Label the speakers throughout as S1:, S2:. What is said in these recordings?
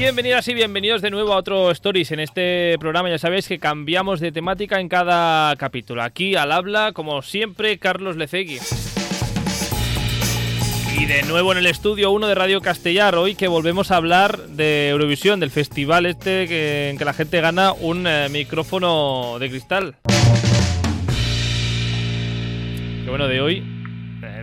S1: Bienvenidas y bienvenidos de nuevo a otro Stories. En este programa ya sabéis que cambiamos de temática en cada capítulo. Aquí al habla, como siempre, Carlos Lecegui. Y de nuevo en el estudio 1 de Radio Castellar, hoy que volvemos a hablar de Eurovisión, del festival este que, en que la gente gana un eh, micrófono de cristal. Que bueno, de hoy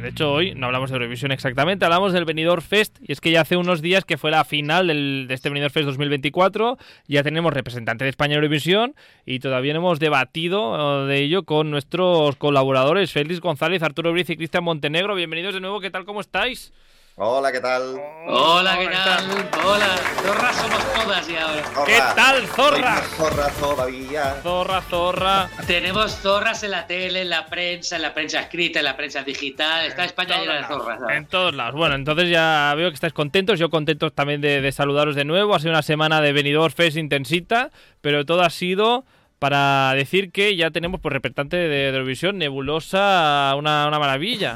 S1: de hecho, hoy no hablamos de Eurovisión exactamente, hablamos del Benidorm Fest. Y es que ya hace unos días que fue la final del- de este Benidorm Fest 2024. Ya tenemos representante de España en Eurovisión y todavía no hemos debatido eh, de ello con nuestros colaboradores, Félix González, Arturo Briz y Cristian Montenegro. Bienvenidos de nuevo, ¿qué tal? ¿Cómo estáis?
S2: Hola, ¿qué tal?
S3: Hola, ¿qué
S1: ¿Cómo
S3: tal? Hola, zorras somos todas y ahora.
S1: ¿Qué tal, zorra?
S2: Zorra todavía.
S1: Zorra, zorra.
S3: Tenemos zorras en la tele, en la prensa, en la prensa escrita, en la prensa digital. Está España llena de zorras. ¿sabes?
S1: En todos lados. Bueno, entonces ya veo que estáis contentos. Yo contento también de, de saludaros de nuevo. Ha sido una semana de Benidorm Fest intensita, pero todo ha sido para decir que ya tenemos por representante de, de Eurovisión Nebulosa, una, una maravilla.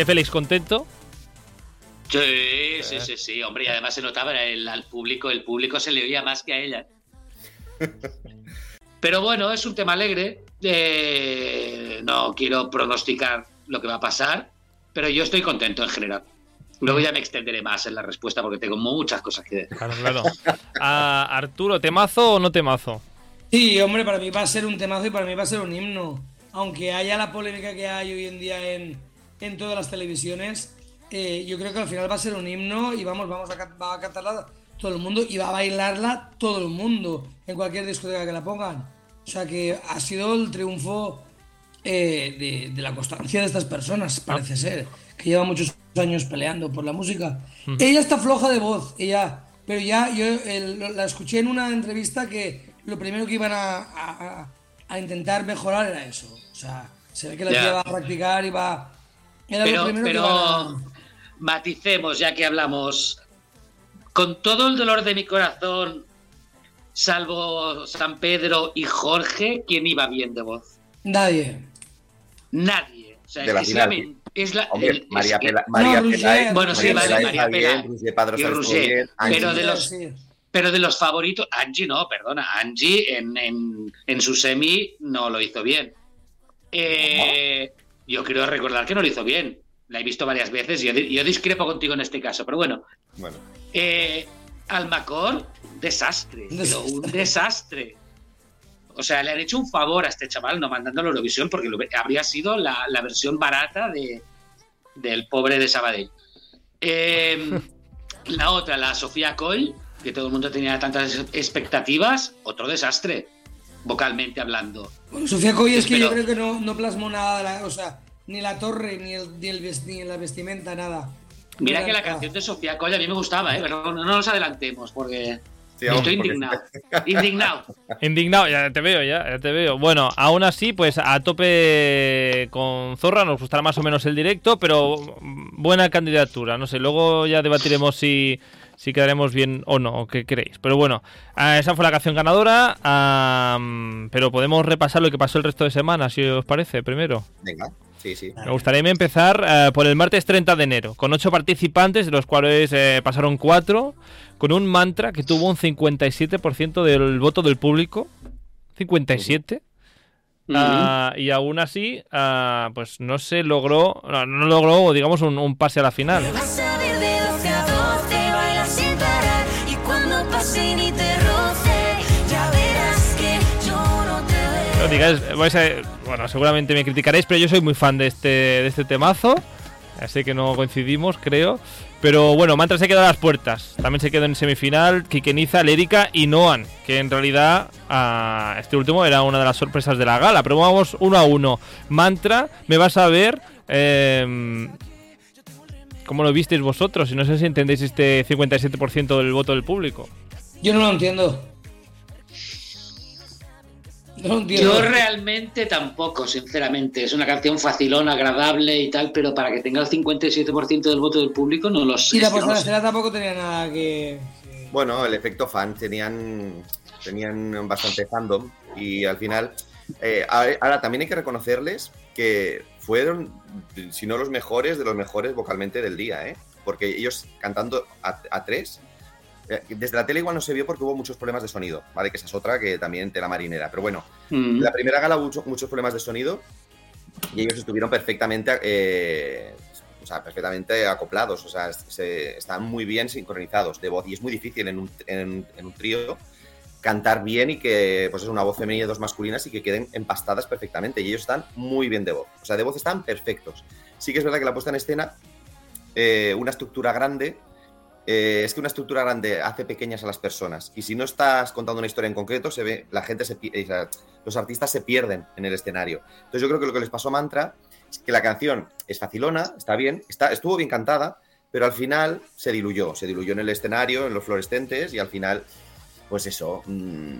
S1: ¿Qué Félix contento?
S3: Sí, sí, sí, sí, hombre, y además se notaba el, al público, el público se le oía más que a ella. Pero bueno, es un tema alegre. eh, no quiero pronosticar lo que va a pasar, pero yo estoy contento en general. Luego ya me extenderé más en la respuesta porque tengo muchas cosas que decir.
S1: Claro, claro. Ah, Arturo, ¿temazo o no temazo?
S4: Sí, hombre, para mí va a ser un temazo y para mí va a ser un himno. Aunque haya la polémica que hay hoy en día en, en todas las televisiones, eh, yo creo que al final va a ser un himno y vamos, vamos a, va a cantarla todo el mundo y va a bailarla todo el mundo en cualquier discoteca que la pongan. O sea que ha sido el triunfo eh, de, de la constancia de estas personas, parece ser, que lleva muchos años peleando por la música. Ella está floja de voz, ella, pero ya yo el- la escuché en una entrevista que lo primero que iban a, a- a- intentar mejorar era eso. O sea, se ve que la
S3: Ya.
S4: tía va a practicar y va... Era lo
S3: Pero,
S4: primero que
S3: pero
S4: a-
S3: maticemos, ya que hablamos. Con todo el dolor de mi corazón, salvo San Pedro y Jorge, ¿quién iba bien de voz?
S4: Nadie.
S3: Nadie. O sea,
S2: De la
S3: es, la,
S2: final.
S3: men- es la-
S2: Hombre,
S3: el-
S2: María,
S3: es que-
S2: Pela, María. Pelae-
S3: Bueno, sí, María
S2: está bien,
S3: Pelae.
S2: Roger Padrós
S3: Y
S2: está
S3: Roger.
S2: bien, Angie.
S3: Pero de los-. Pero de los favoritos, Angie no, perdona. Angie en, en, en su semi no lo hizo bien. Eh, yo quiero recordar que no lo hizo bien. La he visto varias veces y yo, di- yo discrepo contigo en este caso. Pero bueno,
S2: Bueno,
S3: Eh, Almacor, desastre, pero un desastre. O sea, le han hecho un favor a este chaval no mandándolo a Eurovisión porque lo- habría sido la, la versión barata de, del pobre de Sabadell. Eh, la otra, la Sofía Coll, que todo el mundo tenía tantas expectativas, otro desastre, vocalmente hablando.
S4: Bueno, Sofía Coy es que yo creo que no, no plasmó nada, de la- o sea, ni la torre, ni, el, ni, el ni la vestimenta, nada.
S3: Mira que la canción de Sofía Coll a mí me gustaba, ¿eh? pero no, no nos adelantemos porque
S2: sí, vamos,
S3: estoy
S2: porque-
S3: indignado. Indignado.
S1: Indignado, ya te veo, ya, ya te veo. Bueno, aún así, pues a tope con Zorra, nos gustará más o menos el directo, pero buena candidatura. No sé, luego ya debatiremos si, si quedaremos bien o no, o qué creéis. Pero bueno, ah, esa fue la canción ganadora, pero podemos repasar lo que pasó el resto de semana, si os parece, primero.
S2: Venga, sí, sí.
S1: Me gustaría empezar eh, por el martes 30 de enero, con ocho participantes, de los cuales eh, pasaron cuatro, con un mantra que tuvo un 57% del voto del público. 57. Ah, y aún así, ah, pues no se logró, no, no logró, digamos, un, un pase a la final. Bueno, seguramente me criticaréis, pero yo soy muy fan de este, de este temazo. Así que no coincidimos, creo. Pero bueno, Mantra se quedó a las puertas. También se quedó en semifinal Kikeniza, Lérica y Noan. Que en realidad ah, este último era una de las sorpresas de la gala. Pero vamos uno a uno. Mantra, me vas a ver. em, ¿Cómo lo visteis vosotros? Y no sé si entendéis este 57% del voto del público.
S4: Yo no lo entiendo. No lo entiendo.
S3: Yo realmente tampoco, sinceramente. Es una canción facilón, agradable y tal, pero para que tenga el 57% del voto del público no lo sé.
S4: y la
S3: que no
S4: tampoco tenía nada que.
S2: Bueno, el efecto fan tenían, tenían bastante fandom y al final. eh, ahora también hay que reconocerles que fueron, si no los mejores, de los mejores vocalmente del día, ¿eh? Porque ellos cantando a, a tres, desde la tele igual no se vio porque hubo muchos problemas de sonido, ¿vale? Que esa es otra que también tela marinera. Pero bueno,
S3: Mm.
S2: la primera gala hubo mucho- muchos problemas de sonido y ellos estuvieron perfectamente, eh, o sea, perfectamente acoplados, o sea, se, estaban muy bien sincronizados de voz y es muy difícil en un, en, en un trío cantar bien y que pues es una voz femenina y dos masculinas y que queden empastadas perfectamente y ellos están muy bien de voz, o sea, de voz están perfectos. Sí que es verdad que la puesta en escena, eh, una estructura grande, eh, es que una estructura grande hace pequeñas a las personas y si no estás contando una historia en concreto, se ve, la gente se, sea, los artistas se pierden en el escenario. Entonces yo creo que lo que les pasó a Mantra es que la canción es facilona, está bien, está, estuvo bien cantada, pero al final se diluyó, se diluyó en el escenario, en los fluorescentes y al final, pues eso, mm,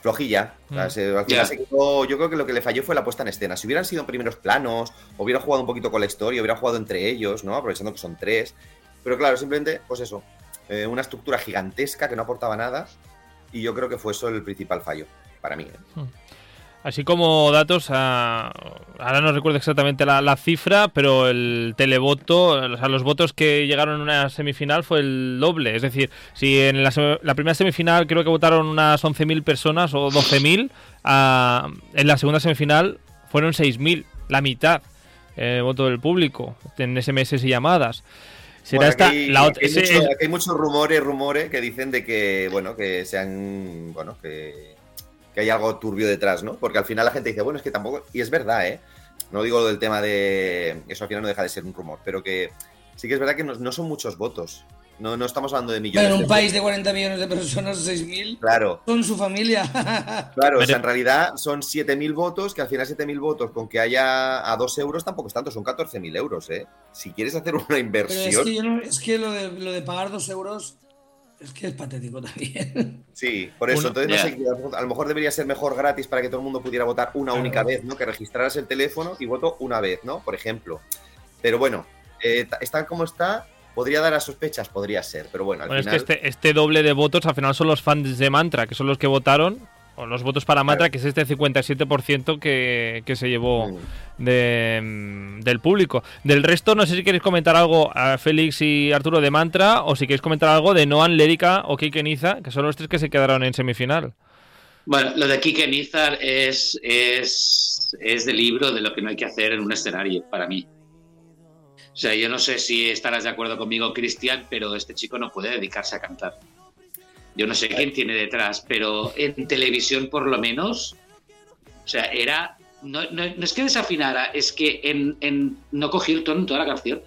S2: flojilla. O sea,
S1: Mm.
S2: se- al final
S3: Ya.
S2: se quedó- yo creo que lo que le falló fue la puesta en escena. Si hubieran sido en primeros planos, hubieran jugado un poquito con la historia, hubieran jugado entre ellos, ¿no? Aprovechando que son tres. Pero claro, simplemente, pues eso, eh, una estructura gigantesca que no aportaba nada y yo creo que fue eso el principal fallo para mí. ¿eh?
S1: Así como datos, ah, ahora no recuerdo exactamente la, la cifra, pero el televoto, o sea, los votos que llegaron en una semifinal fue el doble. Es decir, si en la, la primera semifinal creo que votaron unas 11.000 personas o 12.000, ah, en la segunda semifinal fueron 6.000, la mitad eh, voto del público en SMS y llamadas. Será
S2: Bueno,
S1: esta
S2: aquí,
S1: la otra.
S2: aquí hay
S1: ese-
S2: mucho- aquí hay muchos rumores, rumores que dicen de que, bueno, que sean, bueno, que, que hay algo turbio detrás, ¿no? Porque al final la gente dice, bueno, es que tampoco, y es verdad, ¿eh? No digo lo del tema de, eso al final no deja de ser un rumor, pero que sí que es verdad que no, no son muchos votos. No, no estamos hablando de millones.
S4: Pero en un
S2: de
S4: país de 40 millones de personas, 6.000
S2: Claro,
S4: son su familia.
S2: claro, o
S1: Pero-
S2: sea, en realidad son 7.000 votos, que al final 7.000 votos con que haya a 2 euros tampoco es tanto, son 14.000 euros, ¿eh? Si quieres hacer una
S4: Pero es
S2: inversión,
S4: que, yo no- es que lo, de, lo de pagar 2 euros es que es patético también.
S2: Sí, por eso.
S1: Uno-
S2: Entonces, no sé, a lo mejor debería ser mejor gratis para que todo el mundo pudiera votar una
S4: Claro.
S2: única vez, ¿no? Que registraras el teléfono y voto una vez, ¿no? Por ejemplo. Pero bueno, eh, está como está, podría dar a sospechas, podría ser, pero bueno, al
S1: Bueno, es que este, este doble de votos al final son los fans de Mantra, que son los que votaron, o los votos para Mantra,
S2: Claro.
S1: que es este 57% que, que se llevó
S2: Mm.
S1: de, mm, del público. Del resto, no sé si queréis comentar algo a Félix y Arturo de Mantra, o si queréis comentar algo de Noan, Lérica o Kike Niza, que son los tres que se quedaron en semifinal.
S3: Bueno, lo de Kike Nizar es, es, es de libro de lo que no hay que hacer en un escenario, para mí. O sea, yo no sé si estarás de acuerdo conmigo, Cristian, pero este chico no puede dedicarse a cantar. Yo no sé quién tiene detrás, pero en televisión por lo menos, o sea, era... No, no- no es que desafinara, es que en, en- no cogió el tono en toda la canción.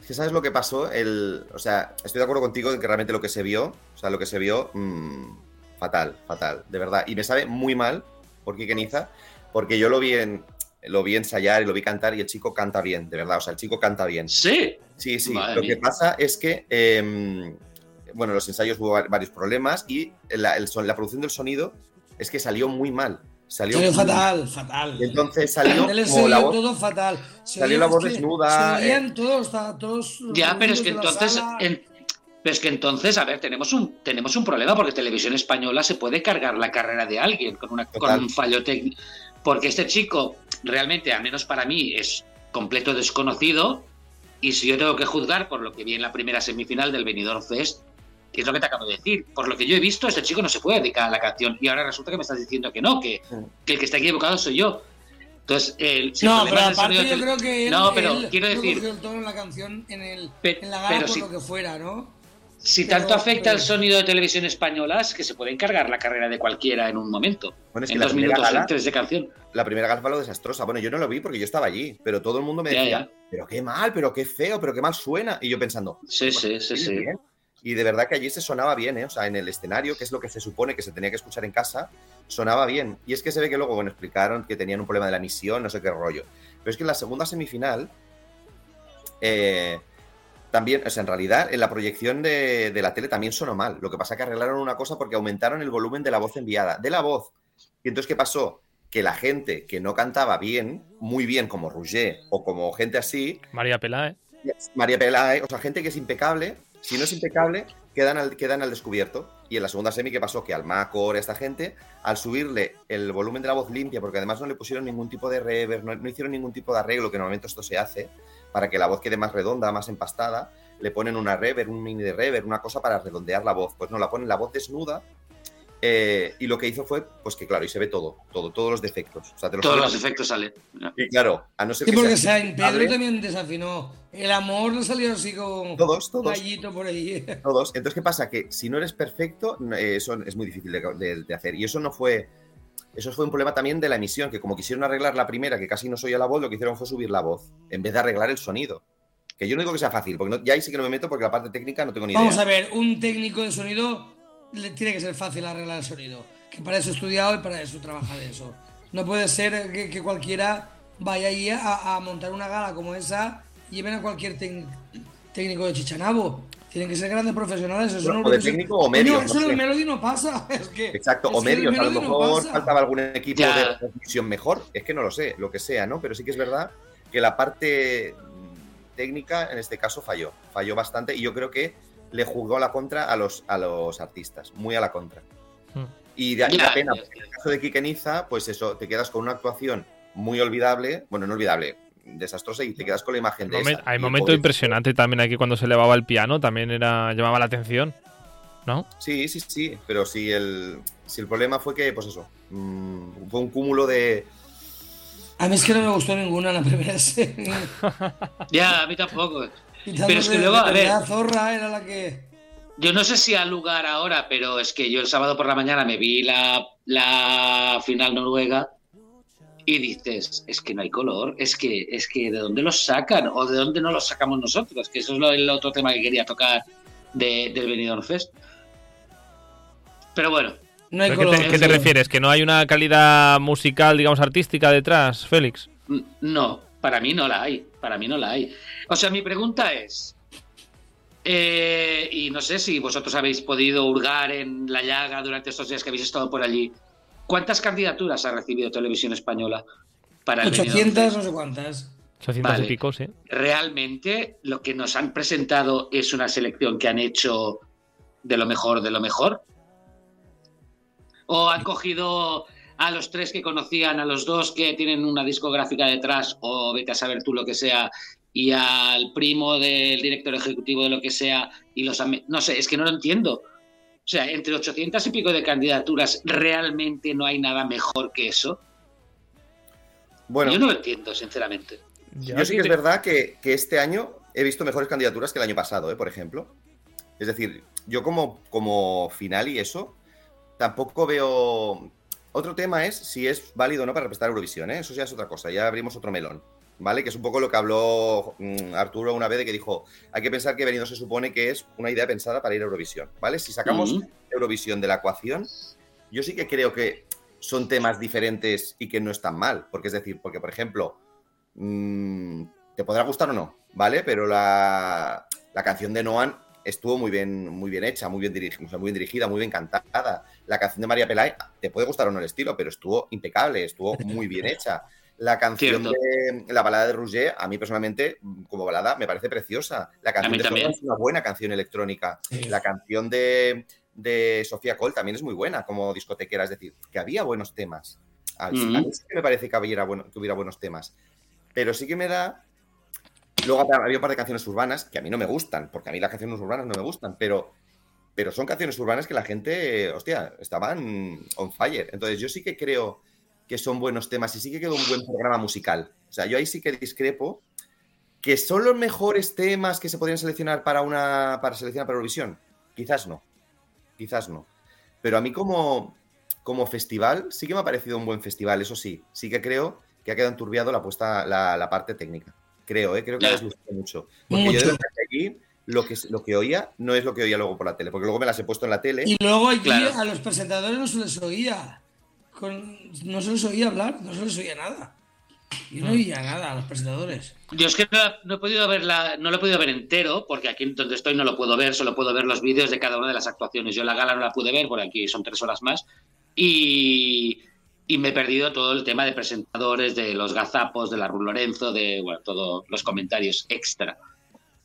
S2: Es que sabes lo que pasó, el, o sea, estoy de acuerdo contigo en que realmente lo que se vio, o sea, lo que se vio, mm, fatal, fatal, de verdad. Y me sabe muy mal por Quique Niza, porque yo lo vi en, lo vi ensayar y lo vi cantar y el chico canta bien, de verdad, o sea, el chico canta bien.
S3: Sí,
S2: Sí, sí.
S3: Madre
S2: lo
S3: mía.
S2: que pasa es que, eh, bueno, los ensayos hubo va- varios problemas y la, el son- la producción del sonido es que salió muy mal. Salió muy
S4: fatal, fatal.
S2: Entonces salió
S4: Él
S2: como la voz.
S4: todo fatal. Se
S2: salió la voz
S4: que
S2: desnuda,
S4: Se oían todos, todos.
S3: Ya, pero es que entonces, en- pero es que entonces, a ver, tenemos un, tenemos un problema porque Televisión Española se puede cargar la carrera de alguien con, una, con
S2: Total.
S3: un fallo técnico. Porque este chico, realmente, al menos para mí, es completo desconocido. Y si yo tengo que juzgar por lo que vi en la primera semifinal del Benidorm Fest, que es lo que te acabo de decir, por lo que yo he visto, este chico no se puede dedicar a la canción. Y ahora resulta que me estás diciendo que no, que, que el que está equivocado soy yo. Entonces, el, si
S4: No, pero aparte yo creo que él,
S3: No, pero
S4: él
S3: quiero decir-
S4: tono en la canción en, el,
S3: Pe-
S4: en la gala
S3: pero
S4: por
S3: si-
S4: lo que fuera, ¿no?
S3: Si
S4: Pero-
S3: tanto afecta
S4: pero-
S3: el sonido de televisión española, es que se puede encargar la carrera de cualquiera en un momento.
S2: Bueno, es que
S3: en
S2: la
S3: dos
S2: primera
S3: minutos,
S2: gala-
S3: en tres de canción.
S2: la primera gala fue lo desastrosa. Bueno, yo no lo vi porque yo estaba allí, pero todo el mundo me
S3: Ya,
S2: decía,
S3: ya.
S2: pero qué mal, pero qué feo, pero qué mal suena. Y yo pensando,
S3: Sí,
S2: pues,
S3: sí, sí,
S2: sí,
S3: sí.
S2: bien. Y de verdad que allí se sonaba bien, ¿eh? O sea, en el escenario, que es lo que se supone que se tenía que escuchar en casa, sonaba bien. Y es que se ve que luego, bueno, explicaron que tenían un problema de la emisión, no sé qué rollo. Pero es que en la segunda semifinal, eh, también, o sea, en realidad, en la proyección de, de la tele también sonó mal. Lo que pasa que arreglaron una cosa porque aumentaron el volumen de la voz enviada. De la voz. Y entonces, ¿qué pasó? Que la gente que no cantaba bien, muy bien, como Rouget o como gente así,
S1: María Peláez.
S2: María Pelae, o sea, gente que es impecable, si no es impecable, quedan al, quedan al descubierto. Y en la segunda semi, ¿qué pasó? Que al Macor, esta gente, al subirle el volumen de la voz limpia, porque además no le pusieron ningún tipo de reverb, no, no hicieron ningún tipo de arreglo, que normalmente esto se hace, para que la voz quede más redonda, más empastada, le ponen una reverb, un mini de reverb, una cosa para redondear la voz. Pues no, la ponen la voz desnuda. eh, y lo que hizo fue, pues que claro, y se ve todo, todo, todos los defectos. O sea, te los
S3: Todos los efectos salen.
S2: Y claro, a no ser
S4: Sí,
S2: que
S4: porque
S2: sea
S4: Pedro
S2: hable,
S4: también desafinó. El amor le salió así con
S2: Todos, todos.
S4: gallito por ahí.
S2: Todos. Entonces, ¿qué pasa? Que si no eres perfecto, no- eh, eso es muy difícil de, de- de hacer. Y eso no fue. Eso fue un problema también de la emisión, que como quisieron arreglar la primera, que casi no se oía la voz, lo que hicieron fue subir la voz, en vez de arreglar el sonido. Que yo no digo que sea fácil, porque no- ya ahí sí que no me meto, porque la parte técnica no tengo ni idea.
S4: Vamos a ver, un técnico de sonido le tiene que ser fácil arreglar el sonido. Que para eso he estudiado y para eso trabaja de eso. No puede ser que, que cualquiera vaya ahí a, a montar una gala como esa y lleven a cualquier técnico de chichanabo. Tienen que ser grandes profesionales. Eso
S2: Bueno,
S4: no
S2: o de técnico o
S4: Eso
S2: no
S4: en el. Melody no pasa. Es que,
S2: Exacto,
S4: es
S2: o medios, a lo
S4: no
S2: mejor faltaba algún equipo
S3: Ya.
S2: de transmisión mejor, es que no lo sé, lo que sea, ¿no? Pero sí que es verdad que la parte técnica en este caso falló, falló bastante y yo creo que le jugó a la contra a los, a los artistas, muy a la contra.
S1: Hmm.
S2: Y de ahí
S3: Ya,
S2: la pena,
S3: ya,
S2: porque
S3: ya.
S2: en el caso de Kikeniza, pues eso, te quedas con una actuación muy olvidable, bueno, no olvidable, desastrosa y te quedas con la imagen de
S1: Momen-
S2: esa.
S1: hay momento impresionante también aquí cuando se elevaba el piano, también era llamaba la atención. ¿No?
S2: Sí, sí, sí, pero si el, si el problema fue que, pues eso, mm, fue un cúmulo de,
S4: A mí es que no me gustó ninguna en la primera serie.
S3: Ya, a mí tampoco. Pero es que
S4: de-
S3: luego,
S4: de
S3: a ver.
S4: verdad, Zorra era la que.
S3: Yo no sé si ha lugar ahora, pero es que yo el sábado por la mañana me vi la, la final noruega y dices, es que no hay color, es que, es que de dónde los sacan o de dónde no los sacamos nosotros, que eso es lo- el otro tema que quería tocar de, del Benidorm Fest. Pero bueno,
S4: No hay
S1: ¿Pero
S4: color.
S1: ¿Qué te, qué te refieres? ¿Que no hay una calidad musical, digamos, artística detrás, Félix?
S3: n- no, para mí no la hay, para mí no la hay. O sea, mi pregunta es, eh, y no sé si vosotros habéis podido hurgar en la llaga durante estos días que habéis estado por allí, ¿cuántas candidaturas ha recibido Televisión Española para el Benidorm
S4: 800,
S3: Fest?
S4: no sé cuántas.
S1: 800
S3: Vale.
S1: y pico, sí.
S3: realmente lo que nos han presentado es una selección que han hecho de lo mejor de lo mejor? ¿O han cogido a los tres que conocían, a los dos que tienen una discográfica detrás, o vete a saber tú lo que sea, y al primo del director ejecutivo de lo que sea, y los... No sé, es que no lo entiendo. O sea, entre 800 y pico de candidaturas, ¿realmente no hay nada mejor que eso?
S2: bueno,
S3: Yo no lo entiendo, sinceramente.
S2: Yo sí que es verdad que, que este año he visto mejores candidaturas que el año pasado, ¿eh? por ejemplo. Es decir, yo como, como final y eso, tampoco veo... Otro tema es si es válido o no para representar Eurovisión, ¿eh? Eso ya es otra cosa, ya abrimos otro melón, ¿vale? Que es un poco lo que habló mm, Arturo una vez de que dijo, hay que pensar que Venido se supone que es una idea pensada para ir a Eurovisión, ¿vale? Si sacamos. Eurovisión de la ecuación, yo sí que creo que son temas diferentes y que no están mal. Porque es decir, porque por ejemplo, mm, te podrá gustar o no, ¿vale? Pero la, la canción de Noan estuvo muy bien, muy bien hecha, muy bien, dirigida, muy bien dirigida, muy bien cantada. La canción de María Pelay, te puede gustar o no el estilo, pero estuvo impecable, estuvo muy bien hecha. La canción
S3: Cierto.
S2: de la balada de Rouget, a mí personalmente, como balada, me parece preciosa. La canción
S3: mí
S2: de es una buena canción electrónica.
S4: Sí.
S2: La canción de, de Sofía Cole también es muy buena como discotequera, es decir, que había buenos temas. A, mí sí que me parece que hubiera, bueno, que hubiera buenos temas. Pero sí que me da. Luego había un par de canciones urbanas que a mí no me gustan, porque a mí las canciones urbanas no me gustan, pero, pero son canciones urbanas que la gente, hostia, estaban on fire. Entonces yo sí que creo que son buenos temas y sí que quedó un buen programa musical. O sea, yo ahí sí que discrepo. ¿Que son los mejores temas que se podrían seleccionar para una para seleccionar para Eurovisión? Quizás no. Quizás no. Pero a mí como, como festival sí que me ha parecido un buen festival, eso sí. Sí que creo que ha quedado enturbiado la, puesta, la, la parte técnica. Creo, ¿eh? creo que ha desgustado mucho. Porque
S4: Mucho.
S2: yo de allí lo que, lo que oía no es lo que oía luego por la tele, porque luego me las he puesto en la tele.
S4: Y luego aquí
S3: Claro.
S4: a los presentadores no se les oía. Con- no se les oía hablar, no se les oía nada. Yo no oía nada a los presentadores.
S3: Yo es que no, no he podido verla, no lo he podido ver entero, porque aquí donde estoy no lo puedo ver, solo puedo ver los vídeos de cada una de las actuaciones. Yo la gala no la pude ver, por aquí son tres horas más, y, y me he perdido todo el tema de presentadores, de los gazapos, de la Ru Lorenzo, de bueno, todos los comentarios extra.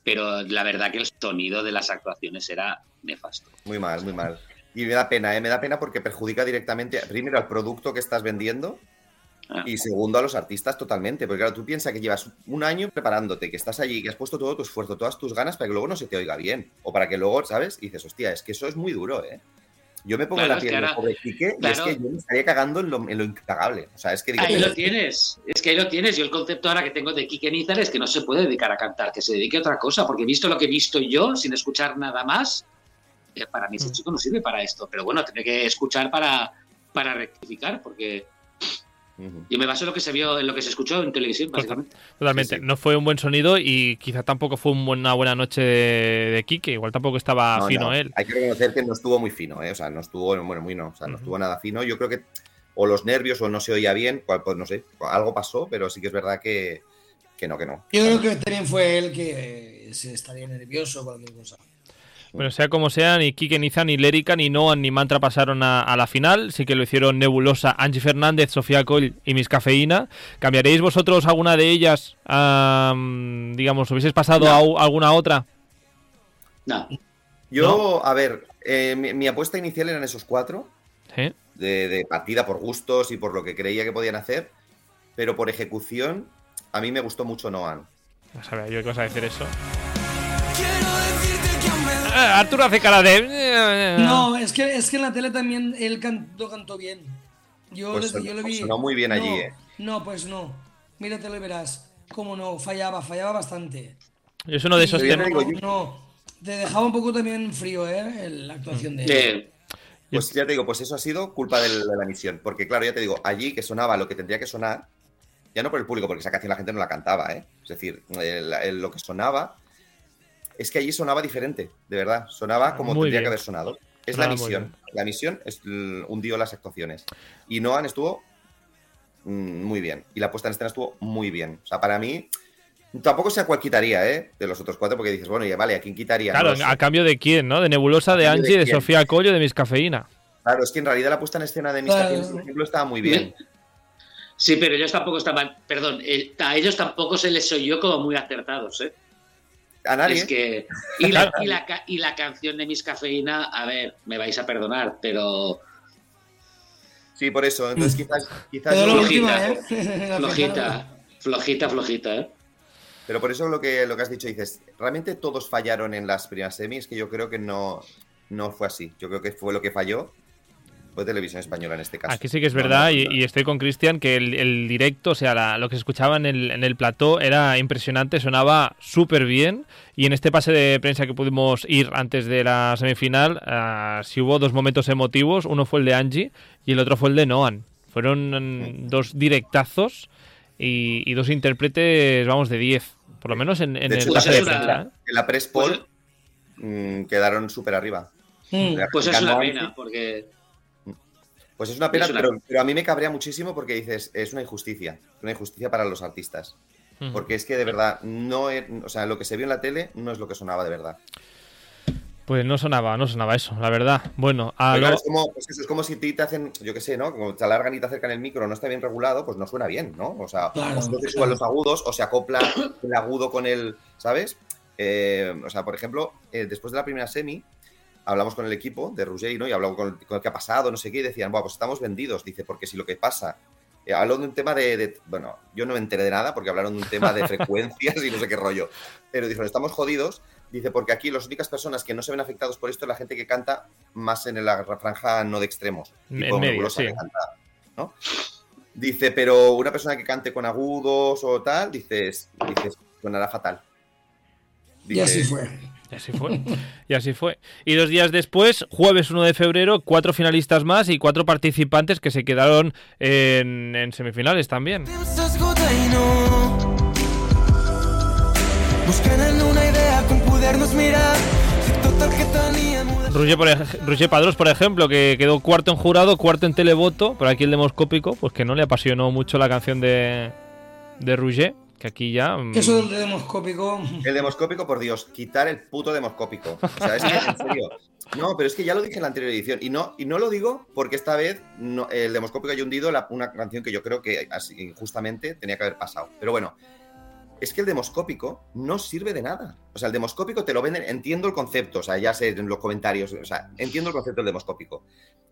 S3: Pero la verdad que el sonido de las actuaciones era nefasto.
S2: Muy mal, muy mal. Y me da pena, ¿eh? Me da pena porque perjudica directamente, primero, al producto que estás vendiendo
S3: Ah.
S2: y segundo, a los artistas totalmente. Porque claro, tú piensas que llevas un año preparándote, que estás allí, que has puesto todo tu esfuerzo, todas tus ganas para que luego no se te oiga bien. O para que luego, ¿sabes? Y dices, hostia, es que eso es muy duro, ¿eh? Yo me pongo en
S3: Claro,
S2: la piel del pobre Quique y es que yo me estaría cagando en lo, en lo incagable. O sea, es que digo,
S3: Ahí lo tienes, es que ahí lo tienes. Yo el concepto ahora que tengo de Kike Nizar es que no se puede dedicar a cantar, que se dedique a otra cosa, porque visto lo que he visto yo, sin escuchar nada más, para mí ese
S1: Mm.
S3: chico no sirve para esto. Pero bueno, tendré que escuchar para, para rectificar, porque yo me baso en lo que se vio, en lo que se escuchó en televisión, básicamente.
S1: Totalmente.
S2: Sí, sí.
S1: No fue un buen sonido y quizá tampoco fue un buen- una buena noche de, Quique. Igual tampoco estaba
S2: No,
S1: fino
S2: no,
S1: él.
S2: Hay que reconocer que no estuvo muy fino, ¿eh? O sea, no estuvo, bueno, muy no, o sea, no estuvo nada fino. Yo creo que o los nervios o no se oía bien, cual- pues no sé, algo pasó, pero sí que es verdad que, que no, que no.
S4: Yo creo que también fue él que eh, se estaría nervioso o cualquier cosa.
S1: Bueno, sea como sea, ni Quique, ni Zan, ni Lérica, ni Noan, ni Mantra pasaron a, a la final. Sí que lo hicieron Nebulosa, Angie Fernández, Sofía Coll y Miss Cafeína. ¿Cambiaréis vosotros alguna de ellas? a, digamos, ¿hubieseis pasado
S3: No.
S1: a alguna otra?
S3: No,
S2: Yo, a ver, eh, mi, mi apuesta inicial eran esos cuatro,
S1: Sí.
S2: de, de partida por gustos y por lo que creía que podían hacer, pero por ejecución, a mí me gustó mucho Noan.
S1: No sabía yo que vas a decir eso. Arturo hace cara de.
S4: No, es que, es que en la tele también él cantó, cantó bien. Yo,
S2: Pues
S4: les-
S2: sonó-
S4: yo lo
S2: pues
S4: vi.
S2: sonó muy bien allí,
S4: no,
S2: eh.
S4: No, pues no. Míratelo y verás. Cómo no, fallaba, fallaba bastante.
S1: Es uno de esos temas.
S4: No, no, te dejaba un poco también frío, ¿eh? La actuación de él.
S3: Eh,
S2: Pues ya te digo, pues eso ha sido culpa de la emisión. Porque claro, ya te digo, allí que sonaba lo que tendría que sonar, ya no por el público, porque esa canción la gente no la cantaba, ¿eh? Es decir, el- el- lo que sonaba es que allí sonaba diferente, de verdad. Sonaba como
S1: Muy
S2: tendría
S1: bien.
S2: que haber sonado. Es
S1: Sonaba
S2: la misión. La misión es, hundió las actuaciones. Y Noan estuvo mm, muy bien. Y la puesta en escena estuvo muy bien. O sea, para mí, tampoco sé a cuál quitaría, ¿eh? De los otros cuatro, porque dices, bueno, ya vale, ¿a quién quitaría?
S1: Claro,
S2: No sé.
S1: a cambio de quién, ¿no? De Nebulosa, de Angie, de. Sofía Collo, de Miss Cafeína.
S2: Claro, es que en realidad la puesta en escena de mis
S4: Claro.
S2: canciones, por ejemplo, estaba muy bien.
S3: sí, pero ellos tampoco estaban, perdón, eh, a ellos tampoco se les oyó como muy acertados, ¿eh?
S2: A nadie.
S3: Es que. Y la, y, la, y la canción de Miss Cafeína, a ver, me vais a perdonar, pero
S2: Sí, por eso. Entonces quizás, quizás
S4: Pero la
S2: yo-
S3: Flojita.
S4: última, ¿eh?
S3: Flojita, flojita, flojita, ¿eh?
S2: pero por eso lo que, lo que has dicho, dices, realmente todos fallaron en las primeras semis, que yo creo que no, no fue así. Yo creo que fue lo que falló, fue televisión española en este caso.
S1: Aquí sí que es
S2: No,
S1: verdad,
S2: no,
S1: y,
S2: no.
S1: y estoy con Cristian, que el, el directo, o sea, la- lo que se escuchaba en el, en el plató era impresionante, sonaba súper bien. Y en este pase de prensa que pudimos ir antes de la semifinal, ah, sí hubo dos momentos emotivos. Uno fue el de Angie y el otro fue el de Noan. Fueron mm, dos directazos y, y dos intérpretes, vamos, de 10. Por lo menos en, en
S2: De
S1: el
S2: hecho,
S1: pase
S3: pues
S1: de prensa. ¿eh?
S2: En la press
S3: Pues-
S2: poll mm, quedaron súper arriba.
S4: Mm.
S3: Pues es una pena, porque.
S2: Pues es una pena,
S3: Es una-
S2: Pero, pero a mí me cabrea muchísimo porque dices, es una injusticia. Una injusticia para los artistas. Porque es que de verdad, no es- o sea, lo que se vio en la tele no es lo que sonaba de verdad.
S1: Pues no sonaba, no sonaba eso, la verdad. Bueno, a lo-
S2: claro, es, como, pues eso, es como si te te hacen, yo qué sé, ¿no? Como te alargan y te acercan el micro, no está bien regulado, pues no suena bien, ¿no? O sea,
S4: Claro,
S2: o se
S4: claro.
S2: suban los agudos, o se acopla el agudo con el, ¿sabes? Eh, o sea, por ejemplo, eh, después de la primera semi, hablamos con el equipo de Ruggeri, Y hablamos con, con el que ha pasado, no sé qué, y decían, bueno, pues estamos vendidos. Dice, porque si lo que pasa. Eh, habló de un tema de, de- Bueno, yo no me enteré de nada porque hablaron de un tema de frecuencias y no sé qué rollo. Pero dijeron, estamos jodidos. Dice, porque aquí las únicas personas que no se ven afectados por esto es la gente que canta más en la franja no de extremos.
S1: En
S2: tipo
S1: medio,
S2: Nebulosa,
S1: sí.
S2: que canta, ¿no? Dice, pero una persona que cante con agudos o tal, dices, dices sonará fatal.
S4: Y así fue.
S1: Y así fue. Y así fue. Y dos días después, jueves 1 de febrero, cuatro finalistas más y cuatro participantes que se quedaron en, en semifinales también. Roger, por Roger Padrós, por ejemplo, que quedó cuarto en jurado, cuarto en televoto, por aquí el demoscópico, pues que no le apasionó mucho la canción de, de Roger, que aquí ya... mm,
S4: eso del demoscópico.
S2: El demoscópico, por Dios, quitar el puto demoscópico. O sea, es que, en serio. No, pero es que ya lo dije en la anterior edición. Y no, y no lo digo porque esta vez no- el demoscópico haya hundido la- una canción que yo creo que así, injustamente tenía que haber pasado. Pero bueno, es que el demoscópico no sirve de nada. O sea, el demoscópico te lo venden, entiendo el concepto, o sea, ya sé en los comentarios, o sea, entiendo el concepto del demoscópico.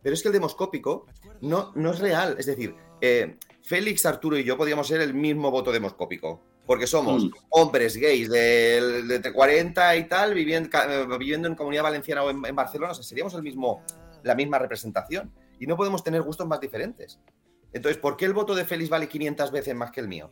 S2: Pero es que el demoscópico no, no es real. Es decir, eh, Félix, Arturo y yo podríamos ser el mismo voto demoscópico. Porque somos
S3: Mm.
S2: hombres gays de, entre 40 y tal, viviendo, eh, viviendo en Comunidad Valenciana o en, en Barcelona. O sea, seríamos el mismo, la misma representación. Y no podemos tener gustos más diferentes. Entonces, ¿por qué el voto de Félix vale 500 veces más que el mío?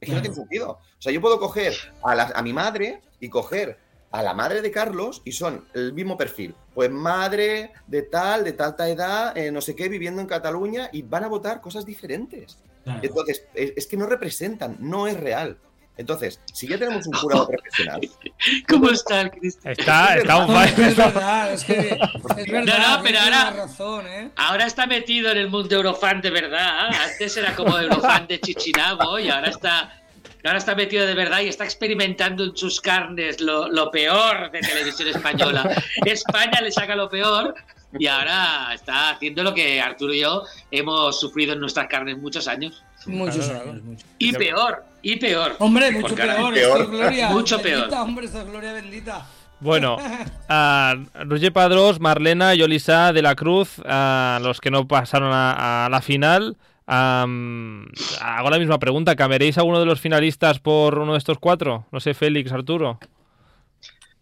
S2: Es que no tiene sentido. O sea, yo puedo coger a, la- a mi madre y coger a la madre de Carlos y son el mismo perfil. Pues madre de tal, de tanta edad, eh, no sé qué, viviendo en Cataluña y van a votar cosas diferentes. Entonces, es, es que no representan, no es real. Entonces, si ya tenemos un jurado profesional,
S3: ¿Cómo está el Cristian?
S1: Está, está
S4: que
S1: fire.
S4: es verdad, es que es verdad.
S3: No, no, pero ahora-
S4: razón, ¿eh?
S3: Ahora está metido en el mundo Eurofan de verdad. Antes era como Eurofan de Chichinabo y ahora está, ahora está metido de verdad y está experimentando en sus carnes lo, lo peor de televisión española. España le saca lo peor y ahora está haciendo lo que Arturo y yo hemos sufrido en nuestras carnes muchos años.
S4: Muchos
S1: Claro,
S4: años, muchos.
S3: Y peor, y peor.
S4: Hombre, mucho peor, gloria.
S3: Mucho
S4: bendita,
S3: peor.
S4: Hombre, esta es gloria bendita.
S1: Bueno, a Roger Padrós, Marlena, Yolisa de la Cruz, a los que no pasaron a, a la final. hago la misma pregunta. ¿Cambiaréis a uno de los finalistas por uno de estos cuatro? No sé, Félix, Arturo.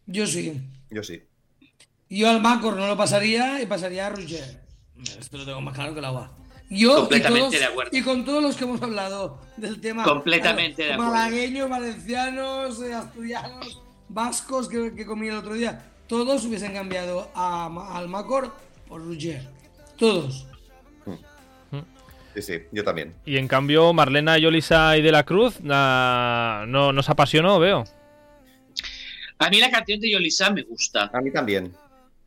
S4: Yo sí.
S2: yo sí.
S4: Yo al Macor no lo pasaría y pasaría a Roger. Esto lo tengo más claro que el agua. Yo y,
S3: Completamente
S4: todos-
S3: de acuerdo.
S4: y con todos los que hemos hablado del tema.
S3: Completamente de acuerdo.
S4: Malagueños, valencianos, eh, asturianos, vascos que, que comí el otro día. Todos hubiesen cambiado a, al Macor por Roger. Todos.
S2: Sí, sí, yo también.
S1: Y en cambio, Marlena, Yolisa y de la Cruz no nos apasionó, veo.
S3: A mí la canción de Yolisa me gusta.
S2: A mí también.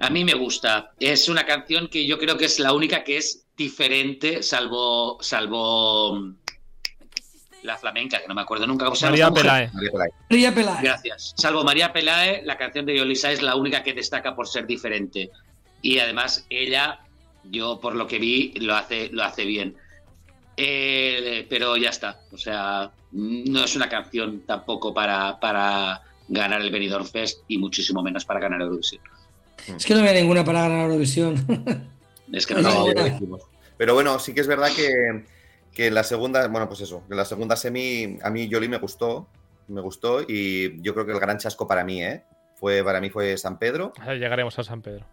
S3: A mí me gusta. Es una canción que yo creo que es la única que es diferente, salvo, salvo mm, la flamenca, que no me acuerdo nunca cómo se llama.
S1: María. Pelae.
S2: María Pelae.
S3: Gracias. Salvo María Pelae, la canción de Yolisa es la única que destaca por ser diferente. Y además ella, yo por lo que vi, lo hace, lo hace bien. Eh, pero ya está. O sea, no es una canción tampoco para, para ganar el Benidorm Fest y muchísimo menos para ganar Eurovisión.
S4: Es que no había ninguna para ganar Eurovisión.
S3: Es que
S4: No,
S3: no,
S2: dijimos. Pero bueno, sí que es verdad que, que en la segunda, bueno, pues eso, que en la segunda semi a mí Yoli me gustó, me gustó y yo creo que el gran chasco para mí, ¿eh? Fue, para mí fue San Pedro.
S1: Ah, Llegaremos a San Pedro.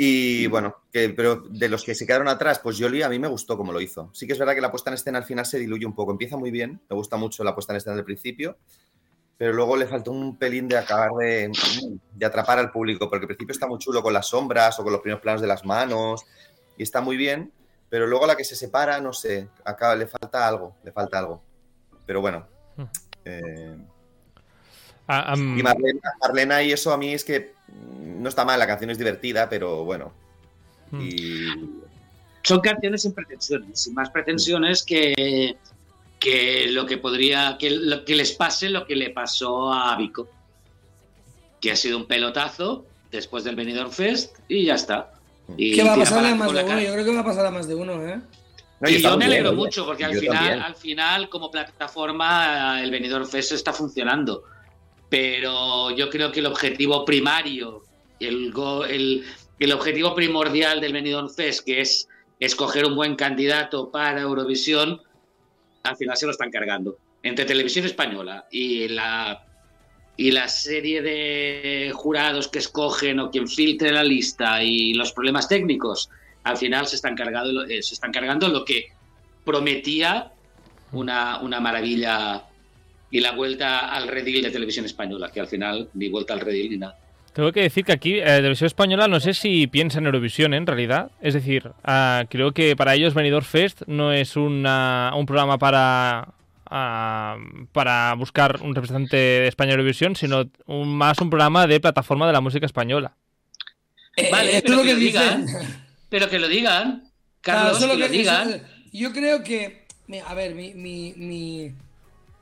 S2: Y bueno, que, pero de los que se quedaron atrás, pues Yoli a mí me gustó como lo hizo. Sí que es verdad que la puesta en escena al final se diluye un poco. Empieza muy bien, me gusta mucho la puesta en escena del principio, pero luego le faltó un pelín de acabar de, de atrapar al público, porque al principio está muy chulo con las sombras o con los primeros planos de las manos y está muy bien, pero luego a la que se separa, no sé, acá le falta algo, le falta algo. Pero bueno.
S1: Hmm.
S2: eh,
S1: Ah,
S2: y Marlena, Marlena y eso a mí es que no está mal, la canción es divertida, pero bueno.
S1: Hmm.
S2: Y
S3: son canciones sin pretensiones, sin más pretensiones que, que lo que podría, que, lo, que les pase lo que le pasó a Vico, que ha sido un pelotazo después del Benidorm Fest y ya está. Y
S4: ¿Qué va a pasar a más de uno? Yo creo que va a pasar a más de uno, ¿eh?
S2: No,
S3: y yo me alegro mucho porque al final,
S2: también.
S3: al final, como plataforma, el Benidorm Fest está funcionando. Pero yo creo que el objetivo primario, el, go- el, el objetivo primordial del Benidorm Fest, que es escoger un buen candidato para Eurovisión, al final se lo están cargando. Entre Televisión Española y la, y la serie de jurados que escogen o quien filtre la lista y los problemas técnicos, al final se están cargando, eh, se están cargando lo que prometía una, una maravilla y la vuelta al redil de televisión española, que al final ni vuelta al redil ni nada.
S1: Tengo que decir que aquí, eh, Televisión Española, no sé si piensa en Eurovisión en realidad. Es decir, ah, creo que para ellos Benidorm Fest no es una- un programa para, ah, para buscar un representante de España en Eurovisión, sino un- más un programa de plataforma de la música española.
S4: Eh,
S3: Vale,
S4: esto
S3: pero
S4: es lo
S3: que
S4: que
S3: lo
S4: dicen.
S3: digan. Pero que lo digan,
S4: Claro,
S3: Carlos, que lo
S4: que-
S3: digan.
S4: eso- yo creo que, a ver, mi, mi, mi,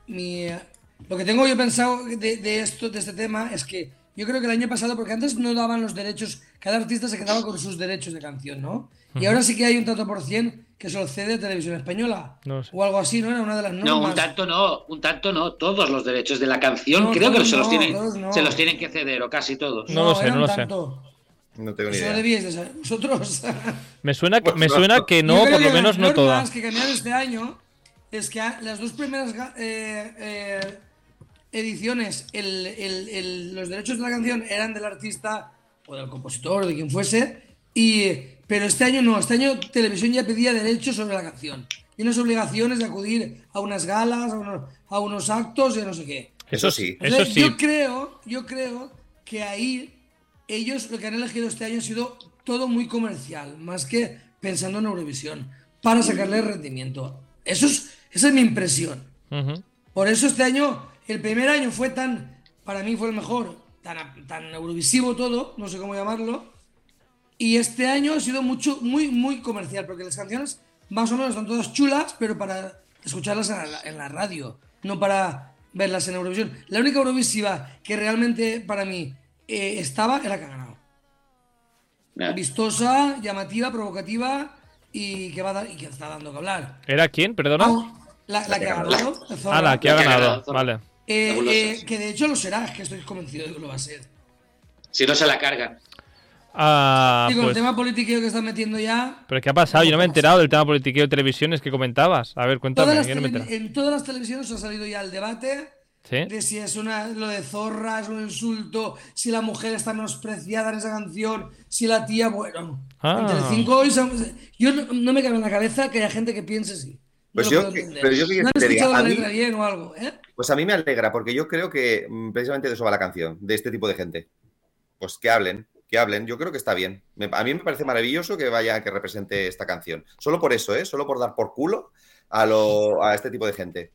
S4: mi, eh, lo que tengo yo pensado de, de esto, de este tema, es que yo creo que el año pasado, porque antes no daban los derechos, cada artista se quedaba con sus derechos de canción, ¿no? Y ahora sí que hay un tanto por cien que se lo cede a Televisión Española.
S1: No sé.
S4: O algo así, ¿no? Era una de las normas.
S3: No, un tanto no, un tanto no. Todos los derechos de la canción
S4: No,
S3: creo que se los, tienen, se los tienen que ceder, o casi todos.
S1: No lo sé, no
S4: un
S1: lo sé.
S4: tanto.
S2: No tengo ni
S4: Eso lo debíais de saber vosotros.
S1: Me suena que, me
S2: no.
S1: suena que no, por lo menos
S4: las
S1: no toda.
S4: normas que cambiaron este año es que las dos primeras eh, eh, ediciones, el- el- el- los derechos de la canción eran del artista o del compositor o de quien fuese, y, pero este año no, este año Televisión ya pedía derechos sobre la canción. Y unas obligaciones de acudir a unas galas, a unos, a unos actos y no sé qué.
S2: Eso sí.
S1: Eso
S4: Entonces,
S1: sí.
S4: Yo creo, yo creo que ahí ellos lo que han elegido este año ha sido todo muy comercial, más que pensando en Eurovisión, para sacarle rendimiento. Eso es, esa es mi impresión. Por eso este año, el primer año fue tan, para mí fue el mejor, tan, tan eurovisivo todo, no sé cómo llamarlo. Y este año ha sido mucho, muy, muy comercial, porque las canciones más o menos están todas chulas, pero para escucharlas en la, en la radio, no para verlas en Eurovisión. La única Eurovisiva que realmente para mí eh, estaba era que ha ganado.
S3: Ya.
S4: Vistosa, llamativa, provocativa y que va a dar, y que está dando que hablar.
S1: ¿Era quién? Perdona.
S4: Ah, la, la que ha ganado,
S1: Ah, la que ha
S3: La que ha
S1: ganado.
S3: ganado.
S1: Vale.
S4: Eh, eh, que de hecho lo será, es que estoy convencido de que lo va a ser.
S3: Si no se la cargan.
S1: Ah,
S4: y con
S1: pues.
S4: el tema politiqueo que están metiendo ya,
S1: ¿Pero qué ha pasado? Yo no me he enterado del tema politiqueo de televisiones que comentabas. A ver,
S4: todas
S1: cuéntame. yo no me
S4: en todas las televisiones ha salido ya el debate
S1: ¿Sí?
S4: de si es una lo de zorra, es un insulto, si la mujer está menospreciada en esa canción, si la tía, bueno.
S1: Ah.
S4: En Telecinco hoy yo no, no me cabe en la cabeza que haya gente que piense así. No
S2: Pues
S4: lo
S2: yo pero yo que
S4: no han
S2: te diga,
S4: escuchado
S2: a
S4: la letra bien o algo, ¿eh?
S2: Pues a mí me alegra, porque yo creo que mm, precisamente de eso va la canción, de este tipo de gente. Pues que hablen, que hablen. Yo creo que está bien. Me- a mí me parece maravilloso que vaya, que represente esta canción. Solo por eso, ¿eh? Solo por dar por culo a, lo, a este tipo de gente.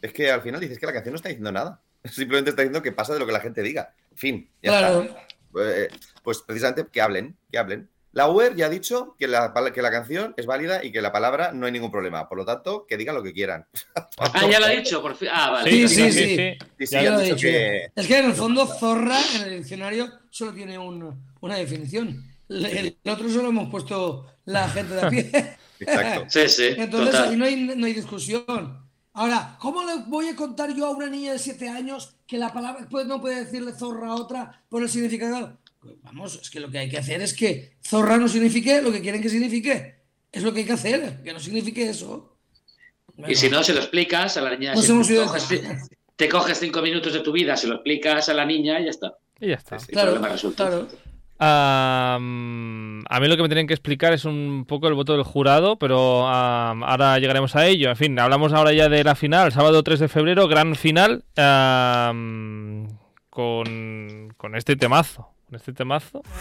S2: Es que al final dices que la canción no está diciendo nada. Simplemente está diciendo que pasa de lo que la gente diga. Fin, ya
S4: Claro.
S2: está. Eh, pues precisamente que hablen, que hablen. La UER ya ha dicho que la, que la canción es válida y que la palabra no hay ningún problema. Por lo tanto, que digan lo que quieran.
S3: Ah, ya lo ha dicho, por fin. Ah, vale.
S4: Sí, sí, sí.
S2: Sí, sí,
S1: Ya
S2: ya
S4: lo
S2: dicho
S4: dicho.
S2: que,
S4: Es que en el fondo zorra en el diccionario solo tiene un- una definición. El, el otro solo hemos puesto la gente de a pie.
S2: Exacto.
S3: Sí, sí.
S4: Entonces
S3: total.
S4: ahí no hay, no hay discusión. Ahora, ¿cómo le voy a contar yo a una niña de 7 años que la palabra pues, no puede decirle zorra a otra por el significado? Pues vamos, es que lo que hay que hacer es que zorra no signifique lo que quieren que signifique. Es lo que hay que hacer, que no signifique eso.
S3: Y si no, se lo explicas a la niña.
S4: Nos
S3: si
S4: hemos
S3: te,
S4: ido
S3: coges, te coges cinco minutos de tu vida, se lo explicas a la niña y ya está.
S1: Y ya está.
S2: Sí.
S4: Claro, claro.
S1: Mm, a mí lo que me tienen que explicar es un poco el voto del jurado, pero ah, ahora llegaremos a ello. En fin, hablamos ahora ya de la final, sábado 3 de febrero, gran final, con, con este temazo. Este temazo.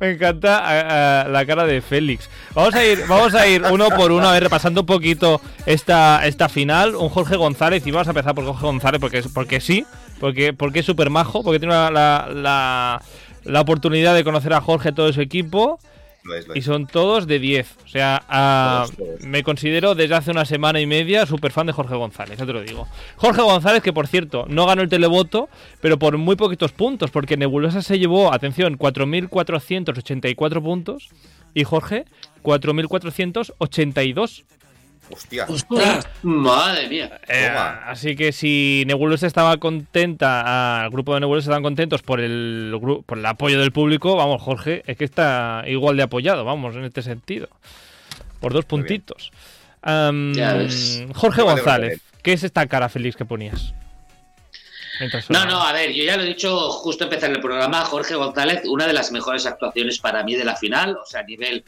S1: Me encanta ah, ah, la cara de Félix. Vamos a ir, vamos a ir uno por uno, a ver, repasando un poquito esta, esta final. Un Jorge González, y vamos a empezar por Jorge González porque, porque sí, porque, porque es súper majo, porque tiene la, la, la- oportunidad de conocer a Jorge, todo su equipo,
S2: Lo es, lo
S1: y son todos de 10. O sea,
S2: Todos, todos.
S1: me considero desde hace una semana y media súper fan de Jorge González, ya te lo digo. Jorge González, que por cierto, no ganó el televoto, pero por muy poquitos puntos, porque Nebulosa se llevó, atención, 4.484 puntos y Jorge 4.482.
S2: Hostia.
S4: Ostras,
S3: Madre mía.
S1: Eh, así que si Nebulosa estaba contenta, ah, el grupo de Nebulosa estaban contentos por el, por el apoyo del público, vamos, Jorge, es que está igual de apoyado, vamos, en este sentido. Por dos puntitos. Jorge González. ¿qué es esta cara feliz que ponías?
S3: No, no, a ver, yo ya lo he dicho justo empezar el programa, Jorge González, una de las mejores actuaciones para mí de la final, o sea, a nivel,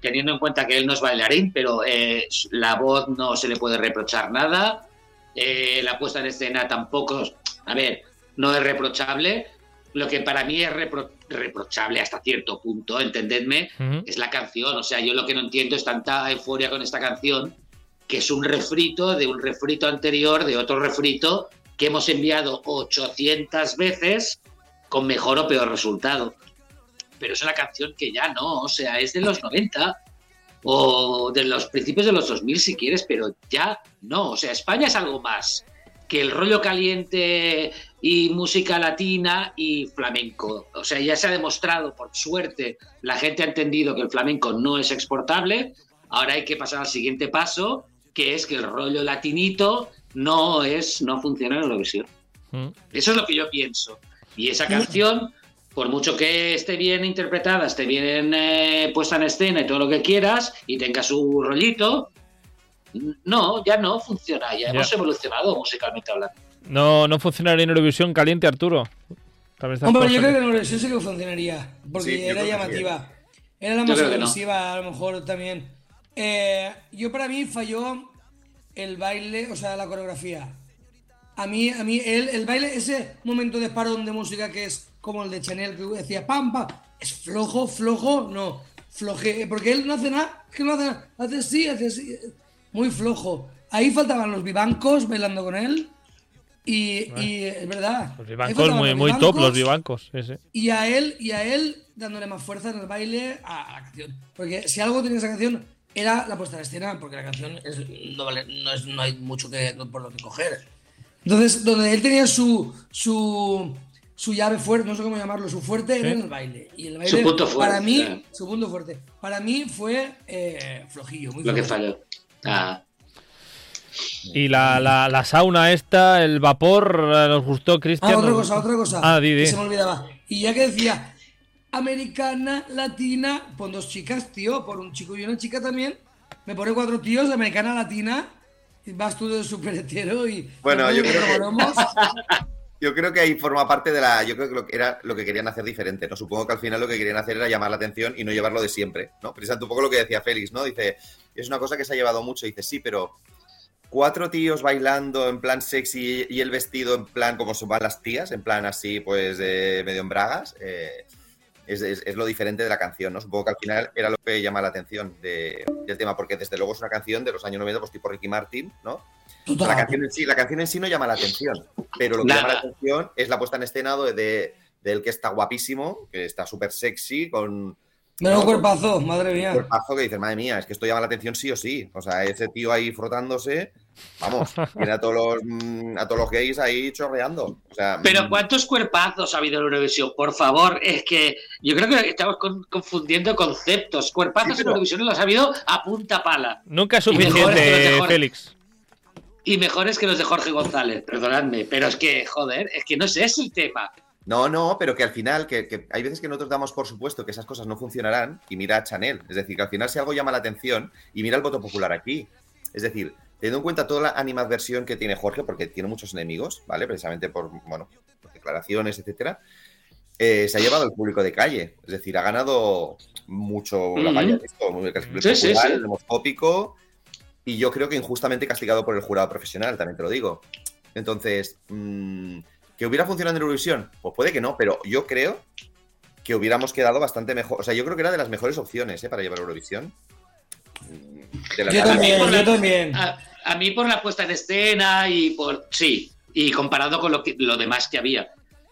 S3: teniendo en cuenta que él no es bailarín, pero eh, la voz no se le puede reprochar nada, eh, la puesta en escena tampoco, a ver, no es reprochable, lo que para mí es repro- reprochable hasta cierto punto, entendedme,
S1: Ujú.
S3: es la canción. O sea, yo lo que no entiendo es tanta euforia con esta canción, que es un refrito de un refrito anterior, de otro refrito, que hemos enviado 800 veces con mejor o peor resultado. Pero es una canción que ya no, o sea, es de los 90. o de los principios de los 2000 si quieres, pero ya no. O sea, España es algo más que el rollo caliente y música latina y flamenco. O sea, ya se ha demostrado, por suerte, la gente ha entendido que el flamenco no es exportable. Ahora hay que pasar al siguiente paso, que es que el rollo latinito no es, no funciona en Eurovisión.
S1: Mm.
S3: Eso es lo que yo pienso. Y esa canción, por mucho que esté bien interpretada, esté bien eh, puesta en escena y todo lo que quieras, y tenga su rollito, no, ya no funciona. Ya,
S1: Ya.
S3: hemos evolucionado musicalmente hablando.
S1: No, no funcionaría en Eurovisión caliente, Arturo.
S4: Hombre, yo creo que en Eurovisión sí que funcionaría. Porque
S2: Sí,
S4: era llamativa. Era la
S3: Yo
S4: más
S3: que no.
S4: agresiva, a lo mejor también. Eh, yo para mí falló el baile, o sea, la coreografía. A mí, a mí el, el baile, ese momento de parón de música que es como el de Chanel, que decía pam, pam, es flojo, flojo, no, floje, porque él no hace nada, que no hace nada, hace así, hace así, muy flojo. Ahí faltaban los vivancos bailando con él. Y, y es verdad.
S1: Los vivancos muy,
S4: los
S1: muy top, los
S4: vivancos
S1: sí, sí.
S4: y a él y a él dándole más fuerza en el baile a, a la canción porque si algo tenía esa canción era la puesta en escena porque la canción es- no, vale- no, es- no hay mucho que por lo que coger entonces donde él tenía su su su llave fuerte no sé cómo llamarlo su fuerte era
S1: Sí.
S4: en el baile y el baile
S3: Su punto fuerte,
S4: para mí
S3: claro.
S4: su punto fuerte para mí fue eh, flojillo muy
S3: Lo que falló. Ah,
S1: Y la, la, la sauna esta, el vapor, eh, nos gustó, Cristian.
S4: Ah, otra cosa, otra cosa.
S1: Ah, di, di.
S4: que se me olvidaba. Y ya que decía americana, latina, pon dos chicas, tío, por un chico y una chica también. Me pone cuatro tíos, americana, latina. Y vas tú de super hetero y.
S2: Bueno,
S4: y
S2: yo creo que-. Yo creo que ahí forma parte de la. Yo creo que lo que era lo que querían hacer diferente, ¿no? Supongo que al final lo que querían hacer era llamar la atención y no llevarlo de siempre, ¿no? Precisamente un poco lo que decía Félix, ¿no? Dice, es una cosa que se ha llevado mucho. Dice, sí, pero cuatro tíos bailando en plan sexy y el vestido en plan como van las tías, en plan así, pues de medio en bragas. eh, es, es- es lo diferente de la canción, ¿no? Supongo que al final era lo que llama la atención de- del tema, porque desde luego es una canción de los años 90, pues tipo Ricky Martin, ¿no?
S4: Total.
S2: La canción, en sí, la canción en sí no llama la atención, pero lo que llama la atención es la puesta en escena de, de- del que está guapísimo, que está súper sexy, con
S4: Menudo
S2: No,
S4: cuerpazo, madre
S2: un
S4: mía.
S2: cuerpazo que dices, madre mía, es que esto llama la atención sí o sí. O sea, ese tío ahí frotándose, vamos, tiene a todos los, mm, a todos los gays ahí chorreando. O sea,
S3: Pero
S2: mm,
S3: ¿cuántos cuerpazos ha habido en Eurovisión? Por favor, es que yo creo que estamos con- confundiendo conceptos. Cuerpazos
S2: Sí,
S3: en Eurovisión los ha habido a punta pala.
S1: Nunca es suficiente. Félix.
S3: Y mejores que los de Jorge González, perdonadme. Pero es que, joder, es que no sé, es el tema.
S2: No, no, pero que al final, que, que hay veces que nosotros damos por supuesto que esas cosas no funcionarán y mira a Chanel. Es decir, que al final si algo llama la atención y mira el voto popular aquí. Es decir, teniendo en cuenta toda la animadversión que tiene Jorge, porque tiene muchos enemigos, ¿vale? Precisamente por, bueno, por declaraciones, etcétera, eh, se ha llevado el público de calle. Es decir, ha ganado mucho la valla de esto,
S3: Sí, sí,
S2: popular,
S3: sí.
S2: el demoscópico, y yo creo que injustamente castigado por el jurado profesional, también te lo digo. Entonces, mm, ¿que hubiera funcionado en Eurovisión? Pues puede que no, pero yo creo que hubiéramos quedado bastante mejor. O sea, yo creo que era de las mejores opciones ¿eh? para llevar Eurovisión. Mm,
S4: Yo también, yo también.
S3: A, a mí por la puesta en escena y por... Sí, y comparado con lo, que, lo demás que había.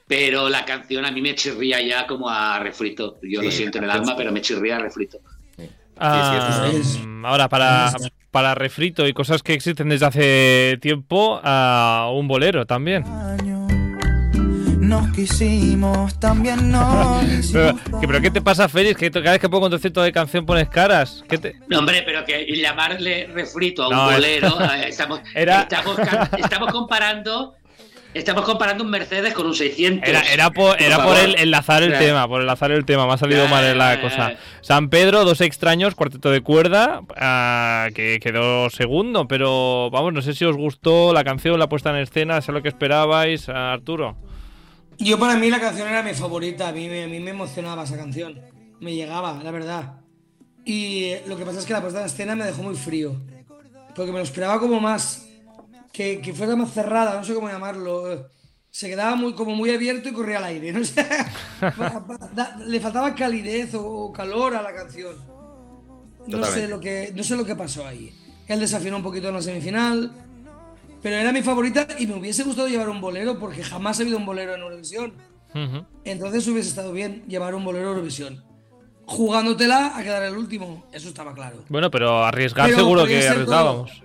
S3: Pero la canción a mí me chirría ya como a refrito. Yo lo siento en el alma, pero me chirría a refrito.
S1: Ah, mm, ahora, para, para refrito y cosas que existen desde hace tiempo, a un bolero también.
S5: año. Nos quisimos, también nos
S1: Pero,
S5: hicimos
S1: ¿qué, pero ¿qué te pasa, Félix? Que cada vez que pongo concepto de canción pones caras. ¿Qué te...
S3: No, hombre, pero que llamarle refrito a un
S1: No,
S3: bolero, eh, estamos,
S1: Era-
S3: estamos, ca- estamos comparando estamos comparando un Mercedes con un 600.
S1: Era, era por, era por
S3: favor.
S1: el, enlazar el tema, por enlazar el tema, me ha salido mal la cosa. San Pedro, dos extraños, cuarteto de cuerda, ah, que quedó segundo, pero vamos, no sé si os gustó la canción, la puesta en escena, sé lo que esperabais, Arturo.
S4: Yo para mí la canción era mi favorita, a mí, me- a mí me emocionaba esa canción, me llegaba, la verdad. Y lo que pasa es que la puesta en escena me dejó muy frío, porque me lo esperaba como más, que, que fuera más cerrada, no sé cómo llamarlo. Se quedaba muy, como muy abierto y corría al aire, no pa- da- Le faltaba calidez o, o calor a la canción. No sé, lo que, no sé lo que pasó ahí. Él desafinó un poquito en la semifinal, pero era mi favorita y me hubiese gustado llevar un bolero porque jamás ha habido un bolero en Eurovisión. Entonces hubiese estado bien llevar un bolero a Eurovisión. jugándotela a quedar el último. Eso estaba claro.
S1: Bueno, pero arriesgar
S4: Pero
S1: seguro que arriesgábamos.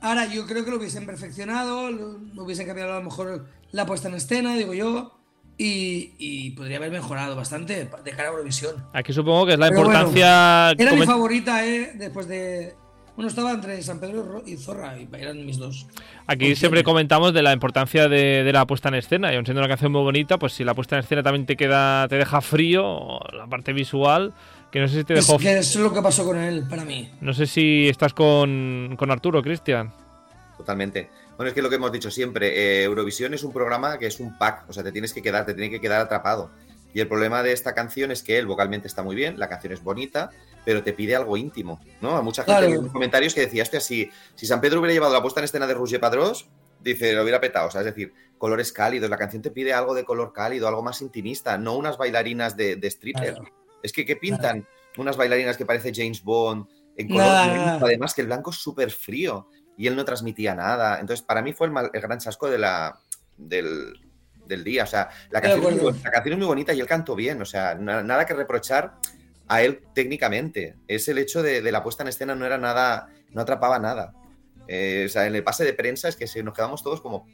S4: Ahora, yo creo que lo hubiesen perfeccionado, lo, lo hubiesen cambiado a lo mejor la puesta en escena, digo yo, y, y podría haber mejorado bastante de cara a Eurovisión.
S1: Aquí supongo que es la
S4: Pero bueno,
S1: importancia.
S4: Era mi favorita, ¿eh? Después de. Bueno, estaba entre San Pedro y Zorra, y eran mis dos.
S1: Aquí
S4: Opciones.
S1: siempre comentamos de la importancia de, de la puesta en escena. Y aun siendo una canción muy bonita, pues si la puesta en escena también te queda, te deja frío, la parte visual, que no sé si te
S4: Es
S1: dejó.
S4: que eso es lo que pasó con él, para mí.
S1: No sé si estás con, con Arturo, Cristian.
S2: Totalmente. Bueno, es que lo que hemos dicho siempre, eh, Eurovisión es un programa que es un pack, o sea, te tienes que quedar, te tiene que quedar atrapado. Y el problema de esta canción es que él vocalmente está muy bien, la canción es bonita, pero te pide algo íntimo, ¿no? A mucha gente
S4: Claro.
S2: en los comentarios que decía, hostia, si, si San Pedro hubiera llevado la puesta en escena de Roger Padrós, dice, lo hubiera petado, o sea, es decir, colores cálidos, la canción te pide algo de color cálido, algo más intimista, no unas bailarinas de, de stripper.
S4: Claro.
S2: Es que, ¿qué pintan? Unas bailarinas que parece James Bond, en color además que el blanco es súper frío y él no transmitía nada. Entonces, para mí fue el, mal- el gran chasco de la, del, del día. O sea, la canción, es muy,
S4: acuerdo.
S2: bon- la canción es muy bonita y él cantó bien. O sea, na- nada que reprochar a él técnicamente. Es el hecho de, de la puesta en escena, no era nada, no atrapaba nada. Eh, o sea, en el pase de prensa es que se, nos quedamos todos como,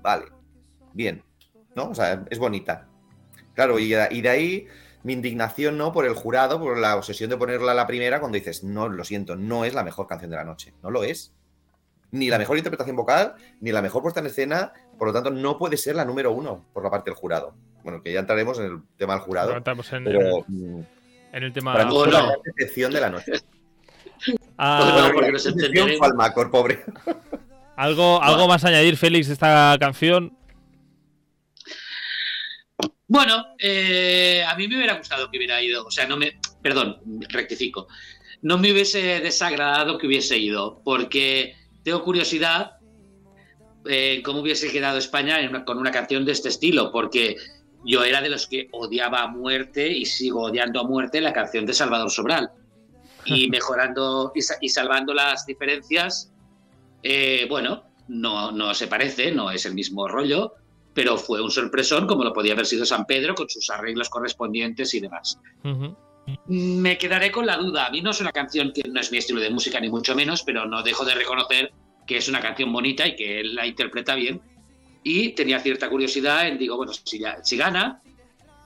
S2: vale, bien, ¿no? O sea, es bonita. Claro, y, y de ahí mi indignación, ¿no? Por el jurado, por la obsesión de ponerla a la primera, cuando dices, no, lo siento, no es la mejor canción de la noche. No lo es. Ni la mejor interpretación vocal, ni la mejor puesta en escena, por lo tanto, no puede ser la número uno por la parte del jurado. Bueno, que ya entraremos en el tema del jurado,
S1: Estamos en,
S2: pero mm,
S1: en el tema.
S2: para mí
S3: O
S2: fue la decepción de la noche.
S1: Ah,
S3: O no, porque
S2: La
S3: nos
S2: decepción
S3: entenderemos.
S2: fue al Macor, pobre.
S1: algo, algo más a añadir, Félix, de esta canción.
S3: Bueno, eh, a mí me hubiera gustado que hubiera ido, o sea, no me, perdón, rectifico, no me hubiese desagradado que hubiese ido, porque tengo curiosidad eh, cómo hubiese quedado España en una- con una canción de este estilo, porque yo era de los que odiaba a muerte y sigo odiando a muerte la canción de Salvador Sobral. Y mejorando y, y salvando las diferencias, eh, bueno, no, no se parece, no es el mismo rollo, pero fue un sorpresón como lo podía haber sido San Pedro con sus arreglos correspondientes y demás.
S1: Ujú.
S3: Me quedaré con la duda. A mí no es una canción que no es mi estilo de música, ni mucho menos, pero no dejo de reconocer que es una canción bonita y que él la interpreta bien. Y tenía cierta curiosidad en, digo, bueno, si, ya- si gana,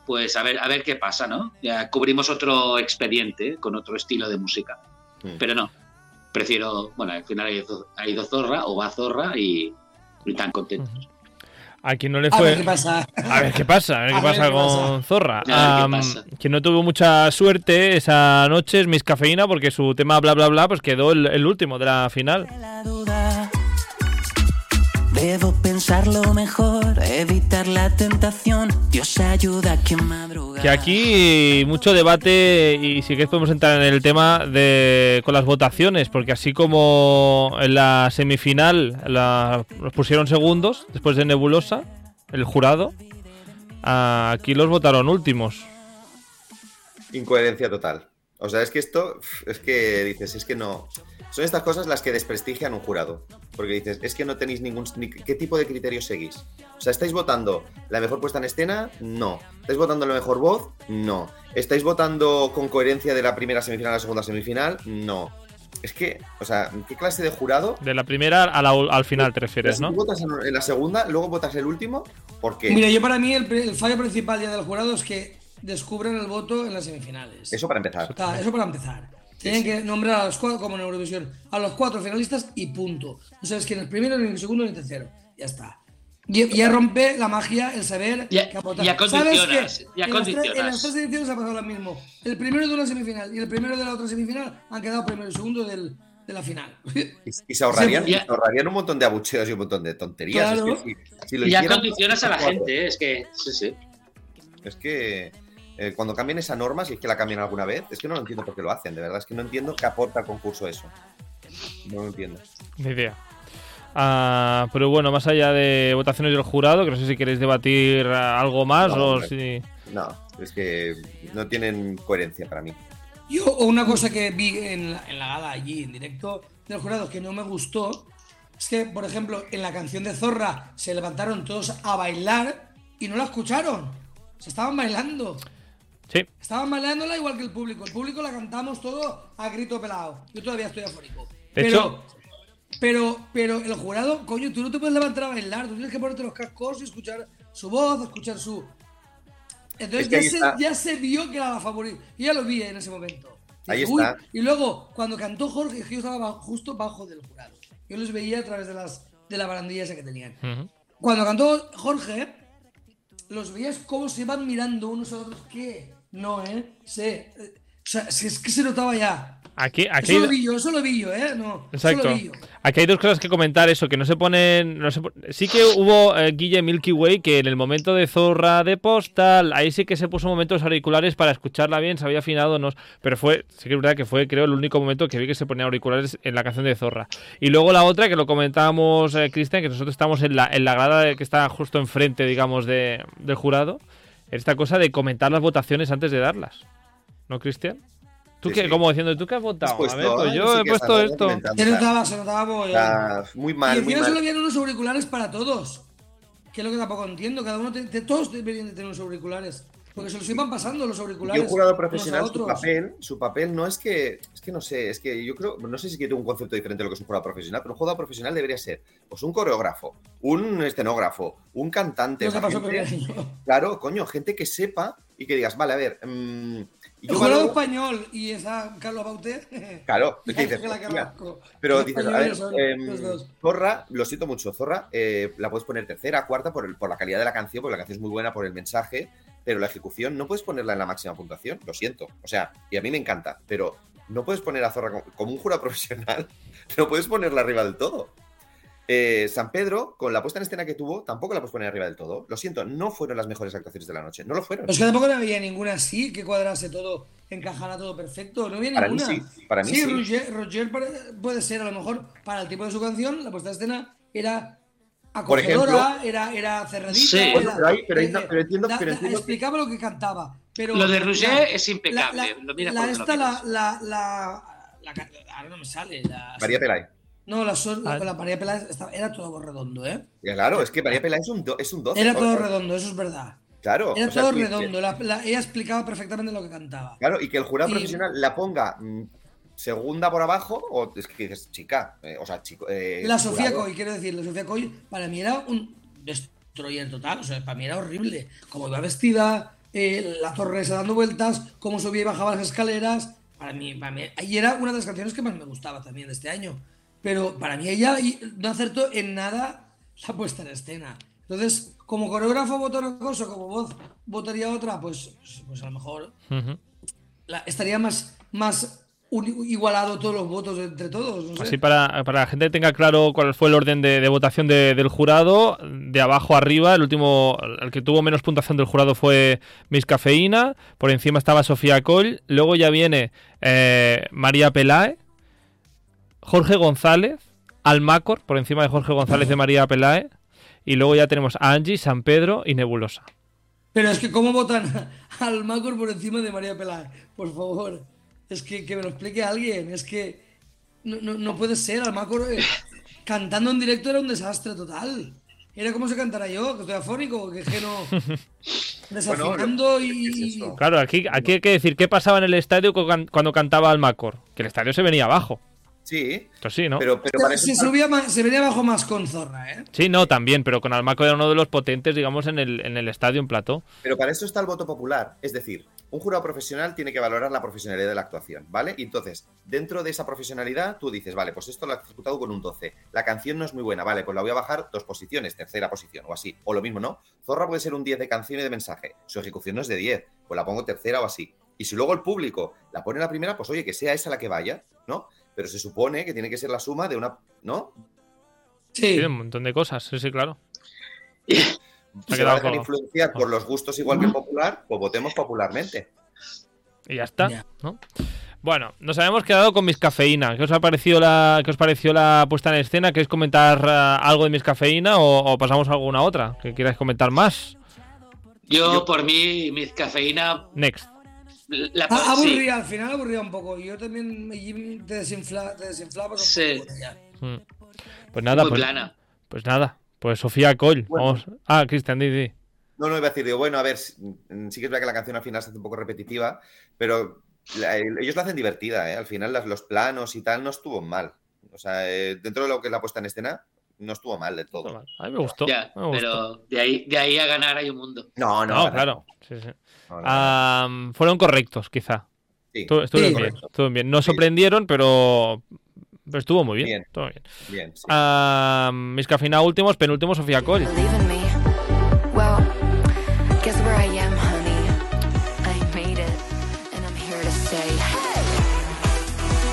S3: pues a ver, a ver qué pasa, ¿no? Ya cubrimos otro expediente con otro estilo de música.
S2: Mm.
S3: Pero no, prefiero, bueno, al final ha ido, ha ido Zorra o va Zorra y, y tan contentos.
S1: A quien no le
S4: A ver
S1: fue.
S4: qué pasa.
S1: A ver qué pasa, a ver qué
S4: A ver
S1: pasa
S4: qué
S1: con
S4: pasa.
S1: Zorra.
S3: A ver qué
S1: Am,
S3: pasa.
S1: quien no tuvo mucha suerte esa noche es Miss Cafeína porque su tema bla bla bla pues quedó el, el último de la final.
S5: Debo pensarlo mejor, evitar la tentación. Dios ayuda a quien madruga.
S1: Que aquí mucho debate y si queréis podemos entrar en el tema de con las votaciones, porque así como en la semifinal la, los pusieron segundos después de Nebulosa, el jurado, aquí los votaron últimos.
S2: Incoherencia total. O sea, es que esto, es que dices, es que no. Son estas cosas las que desprestigian un jurado. Porque dices, es que no tenéis ningún. ni- ¿Qué tipo de criterios seguís? O sea, ¿estáis votando la mejor puesta en escena? No. ¿Estáis votando la mejor voz? No. ¿Estáis votando con coherencia de la primera semifinal a la segunda semifinal? No. Es que, o sea, ¿qué clase de jurado?
S1: De la primera a la- al final te refieres, ¿no?
S2: tú votas en la segunda, luego votas el último, ¿por qué?
S4: Mira, yo para mí el, el fallo principal ya del jurado es que descubren el voto en las semifinales.
S2: Eso para empezar.
S4: Eso para empezar. Tienen que nombrar a los cuatro, como en Eurovisión, a los cuatro finalistas y punto. No sabes quién es primero, ni el segundo, ni el tercero. Ya está. Y ya rompe la magia el saber
S3: Ya-
S4: que aporta.
S3: ya
S4: ¿Sabes
S3: condicionas,
S4: qué?
S3: ya
S4: en, las tres,
S3: condicionas.
S4: en las tres ediciones ha pasado lo mismo. El primero de una semifinal y el primero de la otra semifinal han quedado primero y segundo del, de la final.
S2: Y, y se, ahorrarían,
S3: Sí,
S2: se ahorrarían un montón de abucheos y un montón de tonterías.
S4: Claro.
S2: Es que si- si lo
S3: Ya
S2: hicieran-
S3: condicionas a la gente, es que, sí, sí.
S2: Es que eh, cuando cambien esa norma, si es que la cambian alguna vez, es que no lo entiendo por qué lo hacen, de verdad. Es que no entiendo qué aporta al concurso eso. No lo entiendo.
S1: Ni idea. Ah, pero bueno, más allá de votaciones del jurado, que no sé si queréis debatir ah, algo más
S2: No,
S1: o
S2: hombre.
S1: si.
S2: No, es que no tienen coherencia para mí.
S4: Yo, una cosa que vi en la, en la gala allí, en directo, del jurado, que no me gustó, es que, por ejemplo, en la canción de Zorra se levantaron todos a bailar y no la escucharon. Se estaban bailando.
S1: Sí.
S4: Estaban bailándola igual que el público. El público la cantamos todo a grito pelado. Yo todavía estoy afónico.
S1: De
S4: pero,
S1: hecho-
S4: pero, pero el jurado, coño, tú no te puedes levantar a bailar. Tú tienes que ponerte los cascos y escuchar su voz, escuchar su. Entonces
S2: Es que
S4: ya, se,
S2: está.
S4: ya se vio que era la favorita. Yo ya lo vi en ese momento.
S2: Ahí está.
S4: Y luego, cuando cantó Jorge, yo estaba ba- justo bajo del jurado. Yo los veía a través de las de la barandilla esa que tenían.
S1: Ujú.
S4: Cuando cantó Jorge, los veías cómo se iban mirando unos a otros. ¿Qué? No, ¿eh? Eh, O sea, si es que se notaba ya.
S1: Aquí, aquí,
S4: Eso lo vi yo, eso lo vi yo, ¿eh? No, eso
S1: Exacto.
S4: lo vi yo.
S1: Aquí hay dos cosas que comentar. Eso, que no se ponen. No se Sí que hubo eh, Guille Milky Way que en el momento de Zorra de Postal, ahí sí que se puso momentos auriculares para escucharla bien, se había afinado, no, pero fue, sí que es verdad que fue, creo, el único momento que vi que se ponía auriculares en la canción de Zorra. Y luego la otra, que lo comentábamos, eh, Cristian, que nosotros estamos en la, en la grada que está justo enfrente, digamos, de, del jurado, esta cosa de comentar las votaciones antes de darlas. ¿No, Cristian? ¿Tú
S2: Sí,
S1: qué?
S2: sí.
S1: Como diciendo, ¿tú qué has
S2: Has
S1: votado?
S2: puesto,
S1: a ver, pues
S2: ah,
S1: yo
S2: sí
S1: he puesto esto.
S4: Se notaba, se notaba.
S2: Está muy
S4: Y
S2: mal, muy
S4: encima solo
S2: mal.
S4: habían unos auriculares para todos. Que es lo que tampoco entiendo. Cada uno, de, de todos deberían de tener unos auriculares. Porque se los iban pasando los
S2: Y
S4: auriculares. unos a
S2: profesional, su papel, su papel no es que, es que no sé, es que yo creo, no sé si tiene un concepto diferente de lo que es un jugador profesional, pero un jugador profesional debería ser, pues un coreógrafo, un escenógrafo, un cantante,
S4: Lo
S2: o
S4: que
S2: sea,
S4: pasó
S2: gente- claro, coño, gente que sepa y que digas, vale, a ver, mm,
S4: El
S2: yo
S4: jugador
S2: valoro-
S4: español y esa Carlos Bauté.
S2: claro,
S4: y
S2: que dices. Pero dices, a ver, em. Zorra, lo siento mucho, Zorra eh, la puedes poner tercera, cuarta por, el- por la calidad de la canción, porque la canción es muy buena por el mensaje, pero la ejecución no puedes ponerla en la máxima puntuación, lo siento. O sea, y a mí me encanta, pero no puedes poner a Zorra como, como un jurado profesional, no puedes ponerla arriba del todo. Eh, San Pedro, con la puesta en escena que tuvo, tampoco la puedes poner arriba del todo. Lo siento, no fueron las mejores actuaciones de la noche, no lo fueron.
S4: Es que tampoco no había ninguna así, que cuadrase todo, encajara todo perfecto. No había
S2: Para mí
S4: ninguna.
S2: sí, para mí sí.
S4: Roger, Roger puede ser, a lo mejor, para el tipo de su canción, la puesta en escena era
S2: Por ejemplo-
S4: era, era cerradita.
S3: Sí.
S4: era-
S2: Bueno, pero ahí- pero ahí no-
S4: eh,
S2: pero entiendo-
S4: da-
S2: pero que-
S4: explicaba lo que cantaba. Pero
S3: Lo de
S4: la-
S3: es impecable.
S4: La, la-
S3: donde
S4: esta,
S3: lo
S4: la, la, la, la ahora no me sale. La,
S2: María Pelay.
S4: No, la, sol-
S1: Ah.
S4: la María estaba- era todo redondo, ¿eh?
S2: Ya, Claro, es que María Pelay es un, do- es un 12.
S4: Era todo redondo, eso es verdad.
S2: Claro.
S4: Era
S2: sea,
S4: todo redondo. la- la- ella explicaba perfectamente lo que cantaba.
S2: Claro, y que el jurado
S4: Y-
S2: profesional la ponga mm, segunda por abajo, o es que dices, chica, eh, o sea, chico. eh,
S4: La Sofía. Coy, quiero decir, la Sofía Coy para mí era un destroyer total, o sea, para mí era horrible. Como iba vestida, eh, la torresa dando vueltas, cómo subía y bajaba las escaleras. Para mí, para mí, y era una de las canciones que más me gustaba también de este año. Pero para mí ella no acertó en nada la puesta en escena. Entonces, como coreógrafo vota una cosa, como voz votaría otra, pues, pues, pues a lo mejor la- estaría más, más igualado todos los votos entre todos. No sé.
S1: Así para, para la gente que tenga claro cuál fue el orden de, de votación de- del jurado, de abajo arriba, el último, el que tuvo menos puntuación del jurado fue Miss Cafeína, por encima estaba Sofía Coll, luego ya viene eh, María Pelae, Jorge González, Almacor, por encima de Jorge González de María Pelae, y luego ya tenemos a Angie, San Pedro y Nebulosa.
S4: Pero es que cómo votan al Macor por encima de María Peláez, por favor. Es que, que me lo explique alguien. Es que no, no, no puede ser. Al Macor eh, cantando en directo era un desastre total. Era como si cantara yo, que estoy afónico, que es que no. Desafinando
S2: ¿qué es
S4: y.
S1: Claro, aquí, aquí hay que decir qué pasaba en el estadio cu- cuando cantaba Almacor, que el estadio se venía abajo.
S2: Sí,
S1: Esto sí, ¿no?
S2: pero, pero para eso
S4: se,
S2: está-
S4: subía más- se venía abajo más con zorra, ¿eh?
S1: Sí, no, también, pero con Almacor era uno de los potentes, digamos, en el, en el estadio en plató.
S2: Pero para eso está el voto popular. Es decir, un jurado profesional tiene que valorar la profesionalidad de la actuación, ¿vale? Y entonces, dentro de esa profesionalidad, tú dices, vale, pues esto lo ha ejecutado con un 12. La canción no es muy buena, vale, pues la voy a bajar dos posiciones, tercera posición o así. O lo mismo, ¿no? Zorra puede ser un 10 de canción y de mensaje. Su ejecución no es de 10, pues la pongo tercera o así. Y si luego el público la pone la primera, pues oye, que sea esa la que vaya, ¿no? Pero se supone que tiene que ser la suma de una, ¿no?
S4: Sí.
S1: Sí, un montón de cosas, sí, sí, claro.
S2: Se va a dejar influenciar por los gustos igual que popular, pues votemos popularmente.
S1: Y ya está. ¿no? Bueno, nos habíamos quedado con Miss Cafeína. ¿Qué os ha parecido la, qué os pareció la puesta en escena? ¿Queréis comentar eh, algo de Miss Cafeína o, o pasamos a alguna otra? ¿Que quieras comentar más?
S3: Yo, por mí, mi cafeína.
S1: Next.
S3: La,
S4: Ah,
S3: sí,
S4: aburría, al final aburría un poco. Yo también me- te, desinfla, te desinflabas un
S3: Sí.
S4: poco. ya.
S1: Mm. Pues nada,
S3: muy
S1: pues,
S3: plana.
S1: pues nada. Pues Sofía Coll.
S2: Bueno.
S1: Vamos. Ah, Cristian, di, di.
S2: No, no iba a decir, digo, bueno, a ver, sí sí que es verdad que la canción al final se hace un poco repetitiva, pero la- ellos la hacen divertida, ¿eh? Al final las- los planos y tal no estuvo mal. O sea, eh, dentro de lo que es la puesta en escena, no estuvo mal del todo.
S1: A mí me gustó.
S3: Ya,
S1: me gustó.
S3: pero de ahí, de ahí a ganar hay un mundo.
S2: No, no,
S1: No, claro. sí, sí.
S2: no,
S1: fueron correctos, quizá.
S2: sí,
S1: Estu- Estuvieron
S4: Sí.
S1: bien, estuvieron bien. No sorprendieron, pero, pero estuvo muy bien.
S2: Bien.
S1: estuvo bien.
S2: bien, sí.
S1: Am, mis cafina últimos, penúltimo, Sofía Cole.
S6: Believe in me. Well, guess where I am, honey. I made it, and I'm here to stay.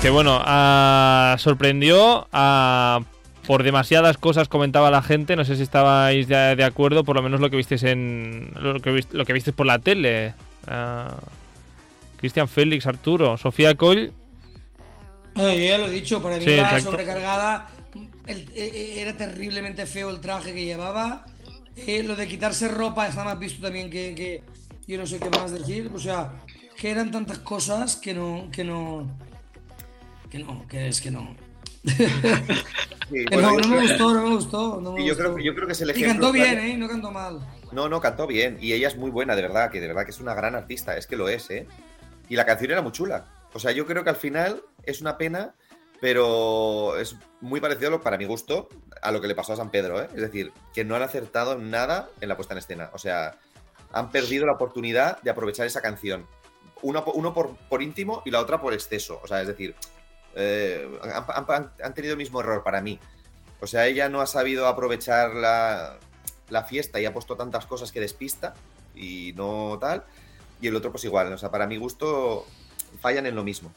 S1: Que bueno, ah, sorprendió. ah, por demasiadas cosas comentaba la gente. No sé si estabais ya de acuerdo, por lo menos lo que visteis en. Lo que, vis- lo que visteis por la tele. Cristian Félix, Arturo, Sofía Cole.
S4: Yo ya lo he dicho, para mí
S1: Sí,
S4: sobrecargada. El- eh, eh, era terriblemente feo el traje que llevaba. Eh, lo de quitarse ropa está más visto también que, que- yo no sé qué más decir. O sea, que eran tantas cosas que no, que no, que no, que es que no.
S2: Sí,
S4: Que
S2: bueno,
S4: no, me
S2: creo-
S4: gustó, no me gustó. no me
S2: y yo creo,
S4: gustó.
S2: yo creo que es el
S4: Y
S2: ejemplo.
S4: cantó bien. ¿eh? No cantó mal.
S2: No, no, cantó bien. Y ella es muy buena, de verdad, que de verdad que es una gran artista, es que lo es, ¿eh? Y la canción era muy chula. O sea, yo creo que al final es una pena, pero es muy parecido, para mi gusto, a lo que le pasó a San Pedro, ¿eh? Es decir, que no han acertado nada en la puesta en escena. O sea, han perdido la oportunidad de aprovechar esa canción. Uno, uno por, por íntimo y la otra por exceso. O sea, es decir, eh, han, han- han tenido el mismo error para mí. O sea, ella no ha sabido aprovechar la, la fiesta y ha puesto tantas cosas que despista y no tal. Y el otro, pues igual. O sea, para mi gusto, fallan en lo mismo.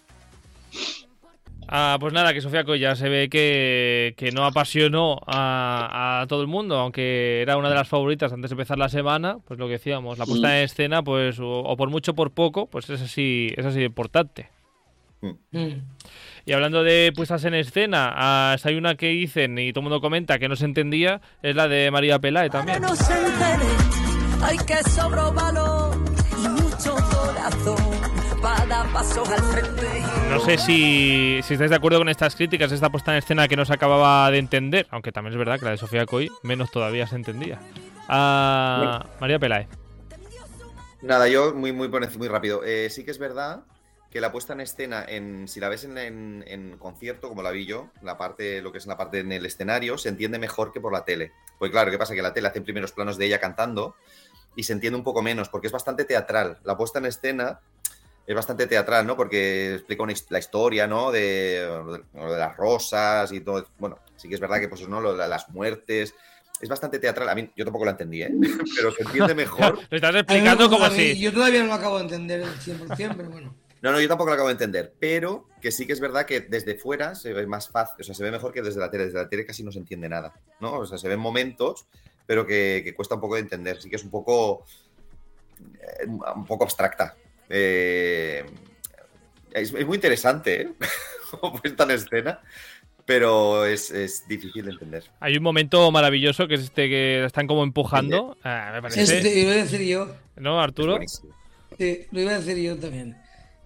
S1: Ah, pues nada, que Sofía Cole ya se ve que, que no apasionó a, a todo el mundo, aunque era una de las favoritas antes de empezar la semana, pues lo que decíamos, la puesta
S3: Mm.
S1: en escena, pues o, o por mucho o por poco, pues es así, es así de importante.
S4: Mm.
S1: Y hablando de puestas en escena, ah, hay una que dicen y todo el mundo comenta que no se entendía, es la de María Pelae también.
S7: no se entere, hay que sobro valor y mucho corazón para pasos al frente.
S1: No sé si, si estáis de acuerdo con estas críticas, esta puesta en escena que no se acababa de entender, aunque también es verdad que la de Sofía Coy menos todavía se entendía. Ah, María Pelae.
S2: Nada, yo muy, muy, muy rápido. Eh, sí que es verdad que la puesta en escena, en, si la ves en, en- en concierto, como la vi yo, la parte, lo que es la parte en el escenario, se entiende mejor que por la tele. Pues claro, ¿qué pasa? Que la tele hace primeros planos de ella cantando y se entiende un poco menos, porque es bastante teatral. La puesta en escena es bastante teatral, ¿no? Porque explica una la historia, ¿no? De, de las rosas y todo. Bueno, sí que es verdad que, pues, ¿no? Lo las muertes. Es bastante teatral. A mí, yo tampoco la entendí, ¿eh? Pero se entiende mejor.
S1: Lo estás explicando como si...
S4: Yo todavía no lo acabo de entender el 100%, pero bueno.
S2: No, no, yo tampoco lo acabo de entender, pero que sí que es verdad que desde fuera se ve más fácil, o sea, se ve mejor que desde la tele. Desde la tele casi no se entiende nada, ¿no? O sea, se ven momentos, pero que, que cuesta un poco de entender. Sí que es un poco, eh, un poco abstracta. Eh, es, es muy interesante, ¿eh? Como puesta en escena, pero es, es difícil de entender.
S1: Hay un momento maravilloso que es este que la están como empujando. Ah, me parece.
S4: Este, iba a decir yo.
S1: ¿No, Arturo?
S4: Sí, lo iba a decir yo también.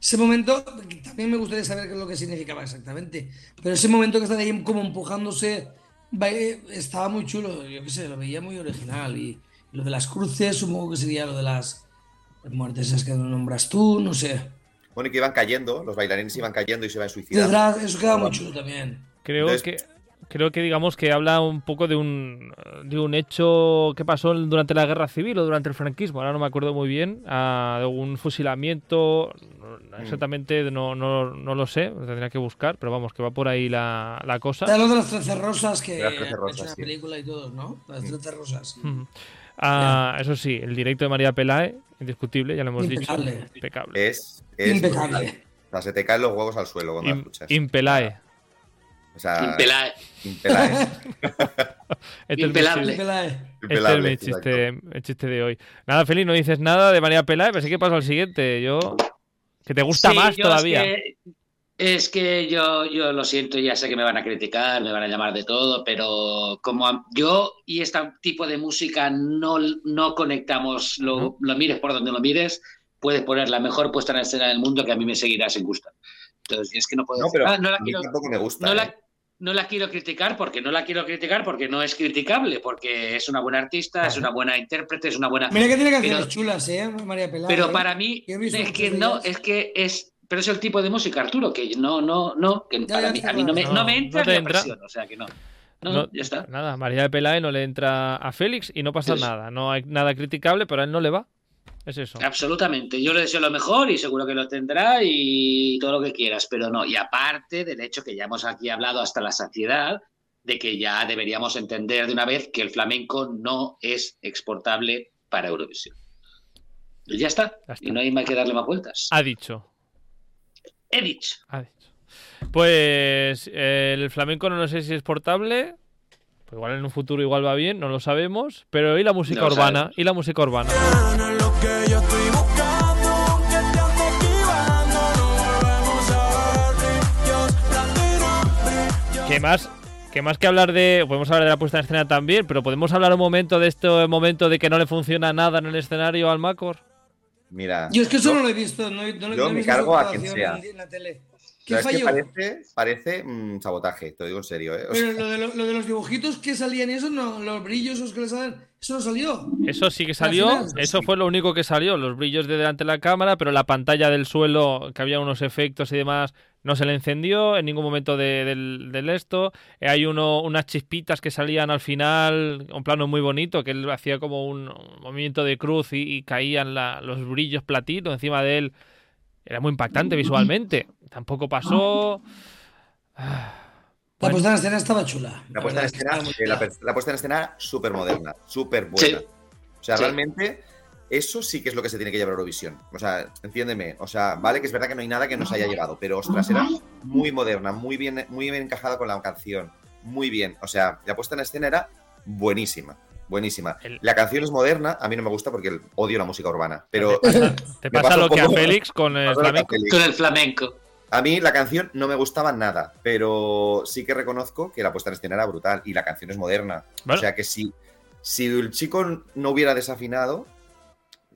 S4: Ese momento, también me gustaría saber qué es lo que significaba exactamente. Pero ese momento que están ahí como empujándose, va- eh, estaba muy chulo. Yo qué sé, lo veía muy original. Y lo de las cruces, supongo que sería lo de las muertes esas que no nombras tú, no sé.
S2: Bueno, y que iban cayendo, los bailarines iban cayendo y se iban suicidando.
S4: Detrás, eso queda muy chulo también.
S1: Creo
S2: Entonces-
S1: que creo que digamos que habla un poco de un de un hecho que pasó durante la guerra civil o durante el franquismo. Ahora no me acuerdo muy bien. de un fusilamiento. Exactamente, no, no, no lo sé. lo Tendría que buscar, pero vamos, que va por ahí la, la cosa.
S4: Está lo de las trece rosas que
S2: las trece
S4: han
S2: rosas,
S4: hecho una
S2: sí.
S4: película y todo, ¿no? Las trece rosas.
S1: Ah, eso sí, el directo de María Pelae, indiscutible, ya lo hemos
S4: Impecable.
S1: dicho. Impecable.
S2: Es, es
S4: Impecable.
S2: brutal. O sea, se te caen los huevos al suelo cuando la
S1: Im-
S2: escuchas.
S1: Impelae.
S2: O sea,
S3: Impela-
S2: impelae.
S1: Este es mi
S3: Impelable.
S1: chiste-
S4: Impelable.
S1: Este es mi
S2: exacto.
S1: chiste, el chiste de hoy. Nada, Feli, no dices nada de María Pelae, pero sí que paso al siguiente. Yo. Que te gusta
S3: Sí,
S1: más
S3: yo
S1: todavía.
S3: Es que, es que yo, yo lo siento, ya sé que me van a criticar, me van a llamar de todo, pero como yo y este tipo de música no, no conectamos, lo,
S1: No.
S3: lo mires por donde lo mires, puedes poner la mejor puesta en escena del mundo que a mí me seguirá sin gustar. Entonces, es que no puedo
S2: No,
S3: decir,
S2: pero
S3: "Ah, no la
S2: a mí
S3: quiero,
S2: tampoco me gusta.
S3: no
S2: ¿eh?
S3: la, no la quiero criticar porque no la quiero criticar porque no es criticable, porque es una buena artista, es una buena intérprete, es una buena.
S4: Mira que tiene canciones
S3: Pero-
S4: chulas, ¿eh? María Pelá.
S3: Pero
S4: ¿eh?
S3: para mí es que no, es que es, pero es el tipo de música, Arturo, que no, no, no, que
S4: Ya,
S3: para
S4: ya
S3: mí, a mí no me, no me entra
S1: no te
S3: ni a
S1: entra.
S3: presión, o sea que no. No,
S1: No,
S3: ya está.
S1: Nada, María de Peláez no le entra a Félix y no pasa nada. No hay nada criticable, pero a él no le va. Es eso.
S3: Absolutamente. Yo le deseo lo mejor y seguro que lo tendrá y todo lo que quieras, pero no. Y aparte del hecho que ya hemos aquí hablado hasta la saciedad de que ya deberíamos entender de una vez que el flamenco no es exportable para Eurovisión. Y ya está.
S1: Ya está.
S3: Y no hay más que darle más vueltas.
S1: Ha dicho.
S3: He dicho.
S1: ha dicho. Pues eh, el flamenco no sé si es portable. Pues igual en un futuro igual va bien, no lo sabemos. Pero ¿y la música
S3: No lo
S1: urbana? ¿Y la música urbana?
S8: Lo. Que
S1: más, que más que hablar de. Podemos hablar de la puesta en escena también, pero podemos hablar un momento de este momento de que no le funciona nada en el escenario al Macor.
S2: Mira.
S4: Yo es que eso no lo he visto. No,
S2: yo
S4: no he
S2: me
S4: visto
S2: cargo a quien sea.
S4: En, en la tele. ¿Qué
S2: es que parece, parece mm, sabotaje, te lo digo en serio, ¿eh? O sea,
S4: Pero lo de, lo, lo de los dibujitos que salían y eso, no, los brillos esos que le salen, eso no salió.
S1: Eso sí que salió, eso fue lo único que salió, los brillos de delante de la cámara, pero la pantalla del suelo, que había unos efectos y demás, no se le encendió en ningún momento de- del, del esto. Eh, hay uno, unas chispitas que salían al final, un plano muy bonito, que él hacía como un, un movimiento de cruz y, y caían la- los brillos platinos encima de él. Era muy impactante visualmente. Tampoco pasó.
S4: La
S1: Bueno.
S4: puesta en escena estaba chula.
S2: La puesta en escena, la, la puesta en escena súper moderna, súper buena.
S3: Sí.
S2: O sea,
S3: Sí.
S2: realmente, eso sí que es lo que se tiene que llevar a Eurovisión. O sea, entiéndeme. O sea, vale que es verdad que no hay nada que nos haya llevado, pero ostras, era muy moderna, muy bien, muy bien encajada con la canción. Muy bien. O sea, la puesta en escena era buenísima. Buenísima.
S1: El-
S2: La canción es moderna, a mí no me gusta porque odio la música urbana. Pero
S1: Te pasa
S2: pasa
S1: lo que a Félix con el flamenco.
S2: Félix.
S3: Con el flamenco.
S2: A mí la canción no me gustaba nada, pero sí que reconozco que la puesta en escena era brutal y la canción es moderna.
S1: Bueno.
S2: O sea que si, si el chico no hubiera desafinado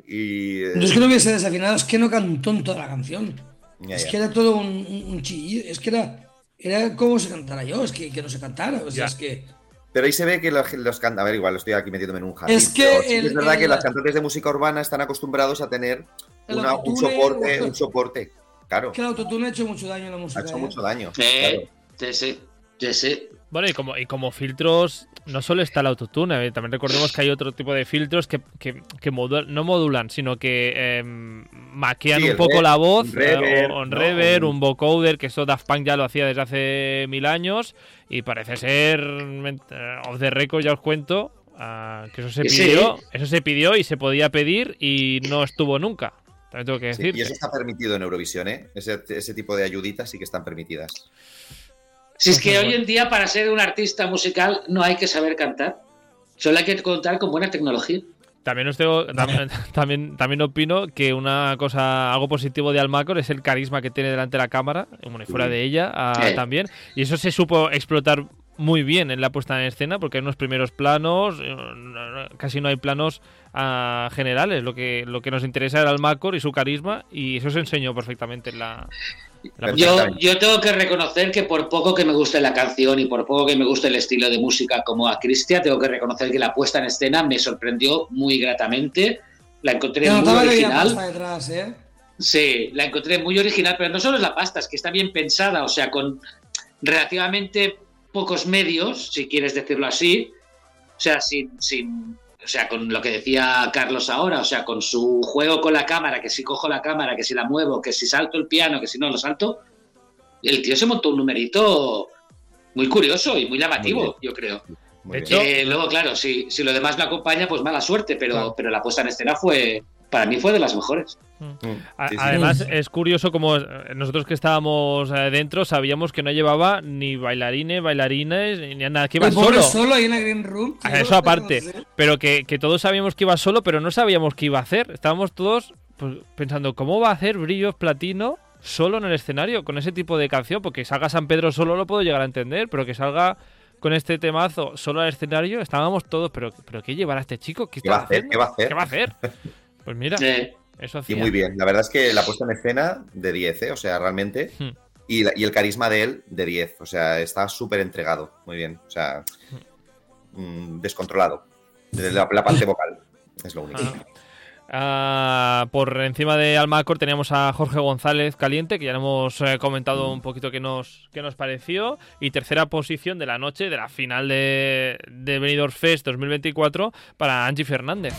S2: y... eh,
S4: No es que no hubiese desafinado, es que no cantó en toda la canción.
S2: ya,
S4: Es
S2: ya.
S4: que era todo un, un, un chillido. Es que era, era como si cantara yo, es que, que no se cantara. O sea,
S1: Ya.
S4: es que.
S2: Pero ahí se ve que los, los can- A ver, igual estoy aquí metiéndome en un jardín.
S4: Es que
S2: sí
S4: el-
S2: es verdad que
S4: el-
S2: los cantantes de música urbana están acostumbrados a tener una- un soporte,
S4: o-
S2: un soporte. Claro,
S4: que el autotune ha hecho mucho daño a la
S2: ha
S4: música.
S2: hecho
S4: ¿eh?
S2: mucho daño.
S3: Eh,
S2: claro.
S3: sí, sí, sí, sí.
S1: Bueno, y como, y como filtros, no solo está el autotune, eh, también recordemos que hay otro tipo de filtros que, que, que no modulan, sino que em, maquean
S2: Sí,
S1: un poco la voz,
S2: un reverb,
S1: eh, un
S2: ¿no?
S1: reverb,
S2: Un-
S1: vocoder, que eso Daft Punk ya lo hacía desde hace mil años, y parece ser, eh, off the record ya os cuento, ah, que eso se
S3: sí.
S1: pidió, eso se pidió y se podía pedir y no estuvo nunca. También tengo que
S2: Sí,
S1: decir.
S2: y eso está permitido en Eurovisión, ¿eh? Ese, ese tipo de ayuditas sí que están permitidas.
S3: Si es que hoy en día para ser un artista musical no hay que saber cantar, solo hay que contar con buena tecnología.
S1: También os tengo, tam- también, también opino que una cosa, algo positivo de Almacor es el carisma que tiene delante de la cámara, bueno, y fuera de ella ah, también. Y eso se supo explotar muy bien en la puesta en escena, porque hay unos primeros planos, eh, casi no hay planos ah, generales. Lo que, lo que nos interesa era Almacor y su carisma, y eso se enseñó perfectamente en la.
S3: Yo, yo tengo que reconocer que por poco que me guste la canción y por poco que me guste el estilo de música como a Cristian, tengo que reconocer que la puesta en escena me sorprendió muy gratamente. La encontré muy original.
S4: detrás, ¿eh?
S3: Sí, la encontré muy original, pero no solo es la pasta, es que está bien pensada, o sea, con relativamente pocos medios, si quieres decirlo así, o sea, sin, sin, o sea, con lo que decía Carlos ahora, o sea, con su juego con la cámara, que si cojo la cámara, que si la muevo, que si salto el piano, que si no lo salto, el tío se montó un numerito muy curioso y muy llamativo,
S2: Muy
S3: yo creo.
S2: Muy
S1: De
S2: bien.
S1: hecho-
S3: Eh, luego, claro, si, si lo demás lo acompaña, pues mala suerte, pero,
S1: Claro.
S3: pero la puesta en escena fue, para mí fue de las mejores.
S2: Mm, sí.
S1: Además, es curioso como eh, nosotros que estábamos eh, dentro sabíamos que no llevaba ni bailarines, bailarines, ni nada, que iba
S4: El
S1: solo.
S4: solo ahí en la Green Room.
S1: Ah,
S4: tío,
S1: Eso aparte,
S4: no sé.
S1: pero que, que todos sabíamos que iba solo, pero no sabíamos qué iba a hacer. Estábamos todos pues, pensando, ¿cómo va a hacer Brillos Platino solo en el escenario con ese tipo de canción? Porque salga San Pedro solo lo puedo llegar a entender, pero que salga con este temazo solo al escenario, estábamos todos, pero, pero ¿qué llevará este chico? ¿Qué,
S2: ¿Qué va a hacer? ¿Qué va a hacer?
S1: ¿Qué va a hacer? Pues mira,
S3: Eh,
S1: eso
S2: Y
S1: hacía.
S2: muy bien, la verdad es que la puesta en escena de 10, ¿eh? O sea, realmente.
S1: Hmm.
S2: Y, la- y el carisma de él, de 10. O sea, está súper entregado. Muy bien. O sea, mm, descontrolado. De la, la parte vocal. Es lo único.
S1: Ah. Ah, por encima de Almacor teníamos a Jorge González Caliente, que ya lo hemos eh, comentado un poquito qué nos, qué nos pareció. Y tercera posición de la noche, de la final de, de Benidorm Fest 2024, para Angie Fernández.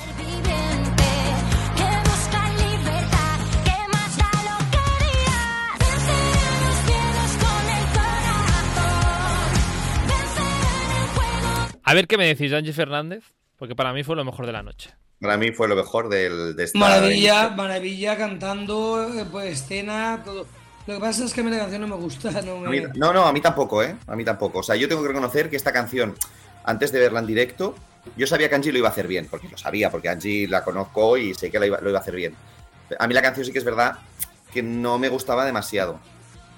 S1: A ver qué me decís de Angie Fernández, porque para mí fue lo mejor de la noche.
S2: Para mí fue lo mejor del, de esta.
S4: Maravilla, maravilla cantando, eh, pues escena, todo. Lo que pasa es que a mí la canción no me gusta. No,
S2: A mí-
S4: me...
S2: no, no, a mí tampoco, ¿eh? A mí tampoco. O sea, yo tengo que reconocer que esta canción, antes de verla en directo, yo sabía que Angie lo iba a hacer bien, porque lo sabía, porque Angie la conozco y sé que la iba- lo iba a hacer bien. A mí la canción sí que es verdad que no me gustaba demasiado.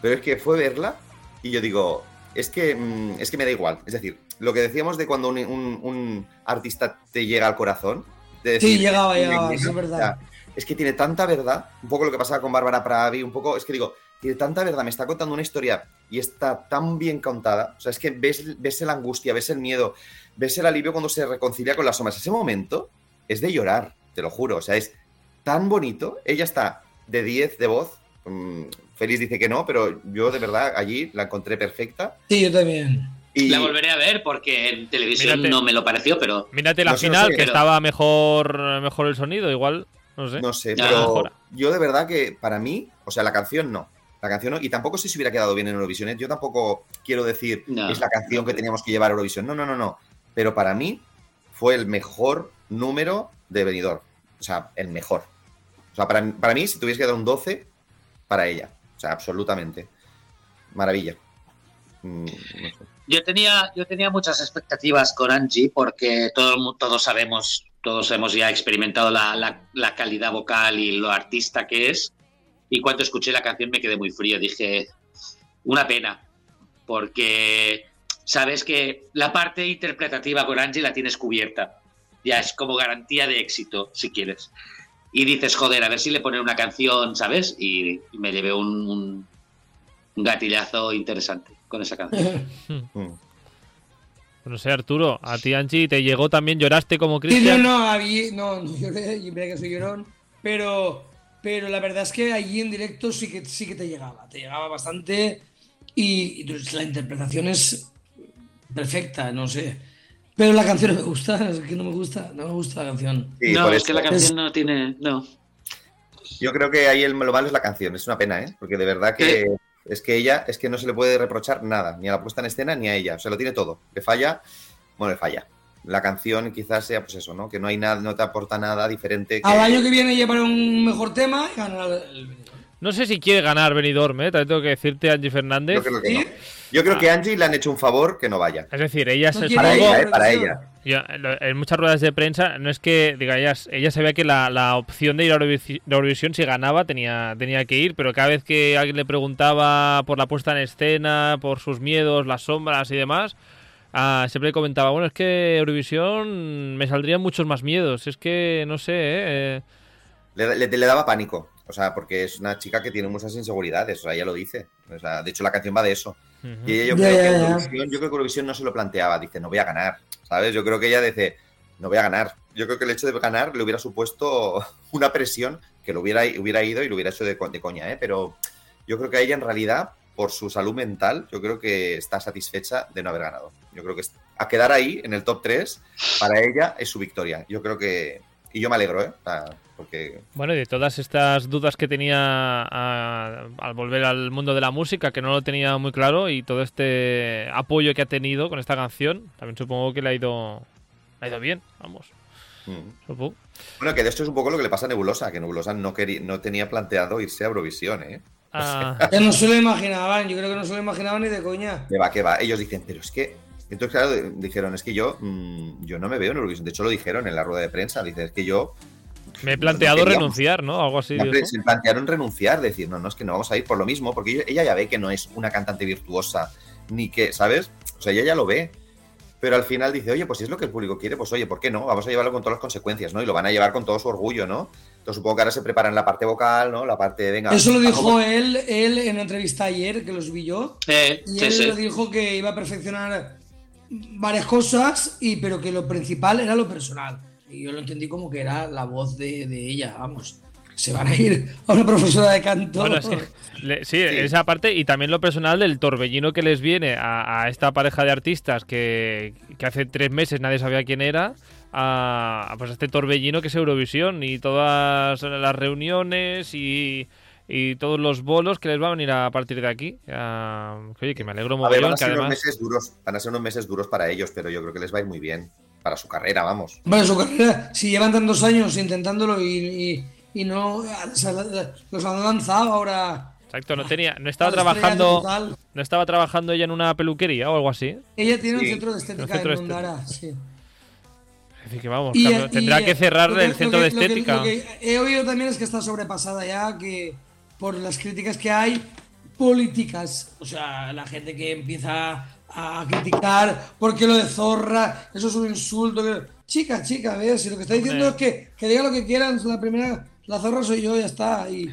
S2: Pero es que fue verla y yo digo, es que, mm, es que me da igual. Es decir, lo que decíamos de cuando un, un- un artista te llega al corazón. de
S4: Sí,
S2: decir,
S4: llegaba,
S2: me
S4: llegaba,
S2: llega,
S4: sí, es verdad.
S2: es que tiene tanta verdad, un poco lo que pasaba con Bárbara Pravi, un poco, es que digo, tiene tanta verdad, me está contando una historia y está tan bien contada, o sea, es que ves, ves la angustia, ves el miedo, ves el alivio cuando se reconcilia con las sombras. Ese momento es de llorar, te lo juro, o sea, es tan bonito, ella está de 10 de voz, mm, Félix dice que no, pero yo de verdad allí la encontré perfecta.
S4: Sí, yo también.
S2: Y
S3: La volveré a ver porque en televisión
S1: Mírate.
S3: no me lo pareció, pero
S1: Mírate la
S2: No sé, no
S1: final,
S2: sé,
S1: que
S3: pero-
S1: estaba mejor, mejor el sonido, igual, no sé.
S2: No sé,
S3: Ya.
S2: pero
S1: Mejora.
S2: yo de verdad que para mí, o sea, la canción no. La canción no, y tampoco sé si hubiera quedado bien en Eurovisión. ¿eh? Yo tampoco quiero decir
S3: No.
S2: es la canción que teníamos que llevar a Eurovisión. No, no, no, no. Pero para mí fue el mejor número de Benidorm. O sea, el mejor. O sea, para, para mí, si tuviese que dar un 12, para ella. O sea, absolutamente. Maravilla. Mm, no sé.
S3: Yo tenía, yo tenía muchas expectativas con Angie porque todo, todos sabemos, todos hemos ya experimentado la, la- la calidad vocal y lo artista que es. Y cuando escuché la canción me quedé muy frío. Dije, una pena, porque sabes que la parte interpretativa con Angie la tienes cubierta. Ya es como garantía de éxito, si quieres. Y dices, joder, a ver si le ponen una canción, ¿sabes? Y me llevé un, un- un gatillazo interesante con esa canción.
S2: Mm.
S1: No sé, Arturo, a ti, Angie, te llegó también, lloraste como
S4: Sí, no,
S1: Cristian.
S4: no, habí- no, no lloré, y mira que soy llorón, pero, pero la verdad es que allí en directo sí que, sí que te llegaba, te llegaba bastante y, la interpretación es perfecta, no sé. Pero la canción no me gusta, es que no me gusta, no me gusta la canción.
S2: Sí,
S3: no, es que la canción no tiene. No.
S2: Yo creo que ahí el, lo malo es la canción, es una pena, ¿eh? Porque de verdad que es que ella, es que no se le puede reprochar nada, ni a la puesta en escena ni a ella, o sea, lo tiene todo. Le falla, bueno, le falla. La canción quizás sea pues eso, ¿no? Que no hay nada, no te aporta nada diferente. Que...
S4: Al año que viene llevará un mejor tema y ganará el.
S1: No sé si quiere ganar Benidorm, ¿eh? También tengo que decirte, Angie Fernández.
S2: Yo creo que no.
S4: ¿Sí?
S2: Yo creo
S1: Ah.
S2: que a Angie le han hecho un favor que no vaya.
S1: Es decir, ella
S4: No
S1: se
S4: quiere
S2: Para ella, ¿eh? Para ella.
S1: Yo, lo- en muchas ruedas de prensa no es que diga ella, ella sabía que la, la opción de ir a Eurovisi- a Eurovisión si ganaba tenía, tenía que ir, pero cada vez que alguien le preguntaba por la puesta en escena, por sus miedos, las sombras y demás, ah, siempre comentaba, bueno, es que Eurovisión me saldrían muchos más miedos, es que no sé, ¿eh? Eh,
S2: Le, le- le daba pánico. O sea, porque es una chica que tiene muchas inseguridades. O sea, ella lo dice. O sea, de hecho, la canción va de eso. Y ella, yo, creo. Eurovisión, yo creo que Eurovisión no se lo planteaba. Dice, no voy a ganar. ¿Sabes? Yo creo que ella dice, no voy a ganar. Yo creo que el hecho de ganar le hubiera supuesto una presión que lo hubiera, hubiera ido y lo hubiera hecho de, de coña, ¿eh? Pero yo creo que ella, en realidad, por su salud mental, yo creo que está satisfecha de no haber ganado. Yo creo que a quedar ahí, en el top 3, para ella es su victoria. Yo creo que. Y yo me alegro, ¿eh? Porque
S1: Bueno, y de todas estas dudas que tenía a- al volver al mundo de la música, que no lo tenía muy claro, y todo este apoyo que ha tenido con esta canción, también supongo que le ha ido, le ha ido bien, vamos.
S2: mm.
S1: Supongo.
S2: Bueno, que de esto es un poco lo que le pasa a Nebulosa, que Nebulosa no, quería, no tenía planteado irse a Eurovisión, ¿eh?
S1: Ah,
S4: Que no se lo imaginaban, yo creo que no se lo imaginaban ni de coña.
S2: Que va, que va. Ellos dicen, pero es que. Entonces, claro, de- dijeron, es que yo, mm, yo no me veo en Eurovisión. De hecho, lo dijeron en la rueda de prensa. Dicen, es que yo.
S1: me he planteado
S2: no
S1: renunciar, ¿no? Algo así.
S2: Se plantearon renunciar, decir, no, no, es que no vamos a ir por lo mismo, porque ella- ya ve que no es una cantante virtuosa, ni que, ¿sabes? O sea, ella ya lo ve. pero al final dice, oye, pues si es lo que el público quiere, pues oye, ¿por qué no? Vamos a llevarlo con todas las consecuencias, ¿no? Y lo van a llevar con todo su orgullo, ¿no? Entonces supongo que ahora se preparan la parte vocal, ¿no? La parte, venga.
S4: Eso lo dijo
S2: vamos-
S4: él, él en una entrevista ayer, que los vi yo.
S3: Eh,
S4: Y
S3: sí,
S4: él
S3: sí.
S4: dijo que iba a perfeccionar varias cosas, y, pero que lo principal era lo personal. Y yo lo entendí como que era la voz de, de ella, vamos. Se van a ir a una profesora de canto.
S1: Bueno, es que, le- sí, esa parte y también lo personal del torbellino que les viene a, a esta pareja de artistas que, que hace tres meses nadie sabía quién era, a, a, pues este torbellino que es Eurovisión y todas las reuniones y, y todos los bolos que les va a venir a partir de aquí. Ah, oye, que me alegro
S2: ver, van a
S1: que
S2: ser unos
S1: además...
S2: meses duros, van a ser unos meses duros para ellos, pero yo creo que les va a ir muy bien. Para su carrera, vamos.
S4: Bueno, su carrera, si llevan tantos años intentándolo y, y- y no los han lanzado ahora.
S1: Exacto, no tenía, no estaba trabajando,
S4: total.
S1: no estaba trabajando ella en una peluquería o algo así.
S4: Ella tiene un
S2: Sí,
S4: centro de
S1: un
S4: estética
S1: centro de
S4: en Mondara, sí.
S1: Es decir, que vamos,
S4: Y,
S1: claro,
S4: eh,
S1: tendrá
S4: y,
S1: que cerrar el centro
S4: que-
S1: de
S4: lo que-
S1: estética.
S4: Lo que, he oído también es que está sobrepasada ya, que por las críticas que hay políticas, o sea, la gente que empieza a criticar porque lo de zorra, eso es un insulto. que- Chica, chica, a ver, si lo que está diciendo es que, que diga lo que quieran, la primera, la zorra soy yo, ya está. Y,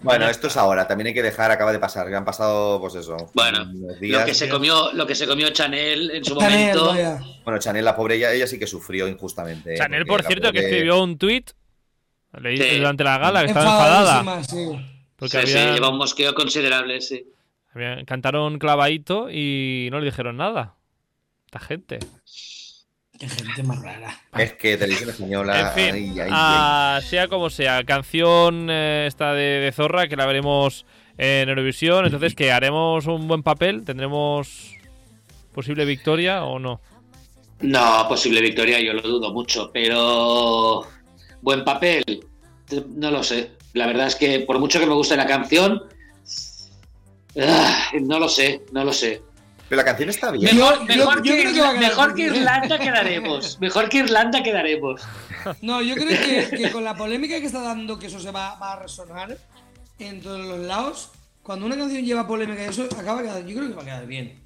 S2: Bueno, esto es ahora, también hay que dejar, acaba de pasar, que han pasado, pues eso.
S3: Bueno,
S2: días.
S3: lo que se comió, lo que se comió Chanel en su
S4: Chanel,
S3: momento.
S4: vaya.
S2: Bueno, Chanel, la pobre, ella, ella sí que sufrió injustamente.
S1: Chanel, por cierto, que
S2: pobre-
S1: escribió un tuit leí
S3: Sí.
S1: durante la gala que estaba enfadada.
S4: Sí.
S1: Porque
S3: Sí, lleva un mosqueo considerable, sí.
S1: había- cantaron clavadito y no le dijeron nada. Esta gente.
S4: Qué gente más rara.
S2: Es que televisión española.
S1: en fin,
S2: ay, ay, ay.
S1: sea como sea, canción eh, esta de, de Zorra que la veremos en Eurovisión. Entonces, que haremos un buen papel, tendremos posible victoria o no.
S3: No, posible victoria, yo lo dudo mucho, pero buen papel, no lo sé. La verdad es que por mucho que me guste la canción, ah, no lo sé, no lo sé.
S2: Pero la canción está bien.
S3: Mejor,
S4: yo-
S3: mejor
S4: yo
S3: que,
S4: creo que
S3: mejor que. Irlanda quedaremos. Mejor que Irlanda quedaremos.
S4: No, yo creo que, que con la polémica que está dando, que eso se va, va a resonar en todos los lados, cuando una canción lleva polémica y eso acaba quedando, yo creo que va a quedar bien.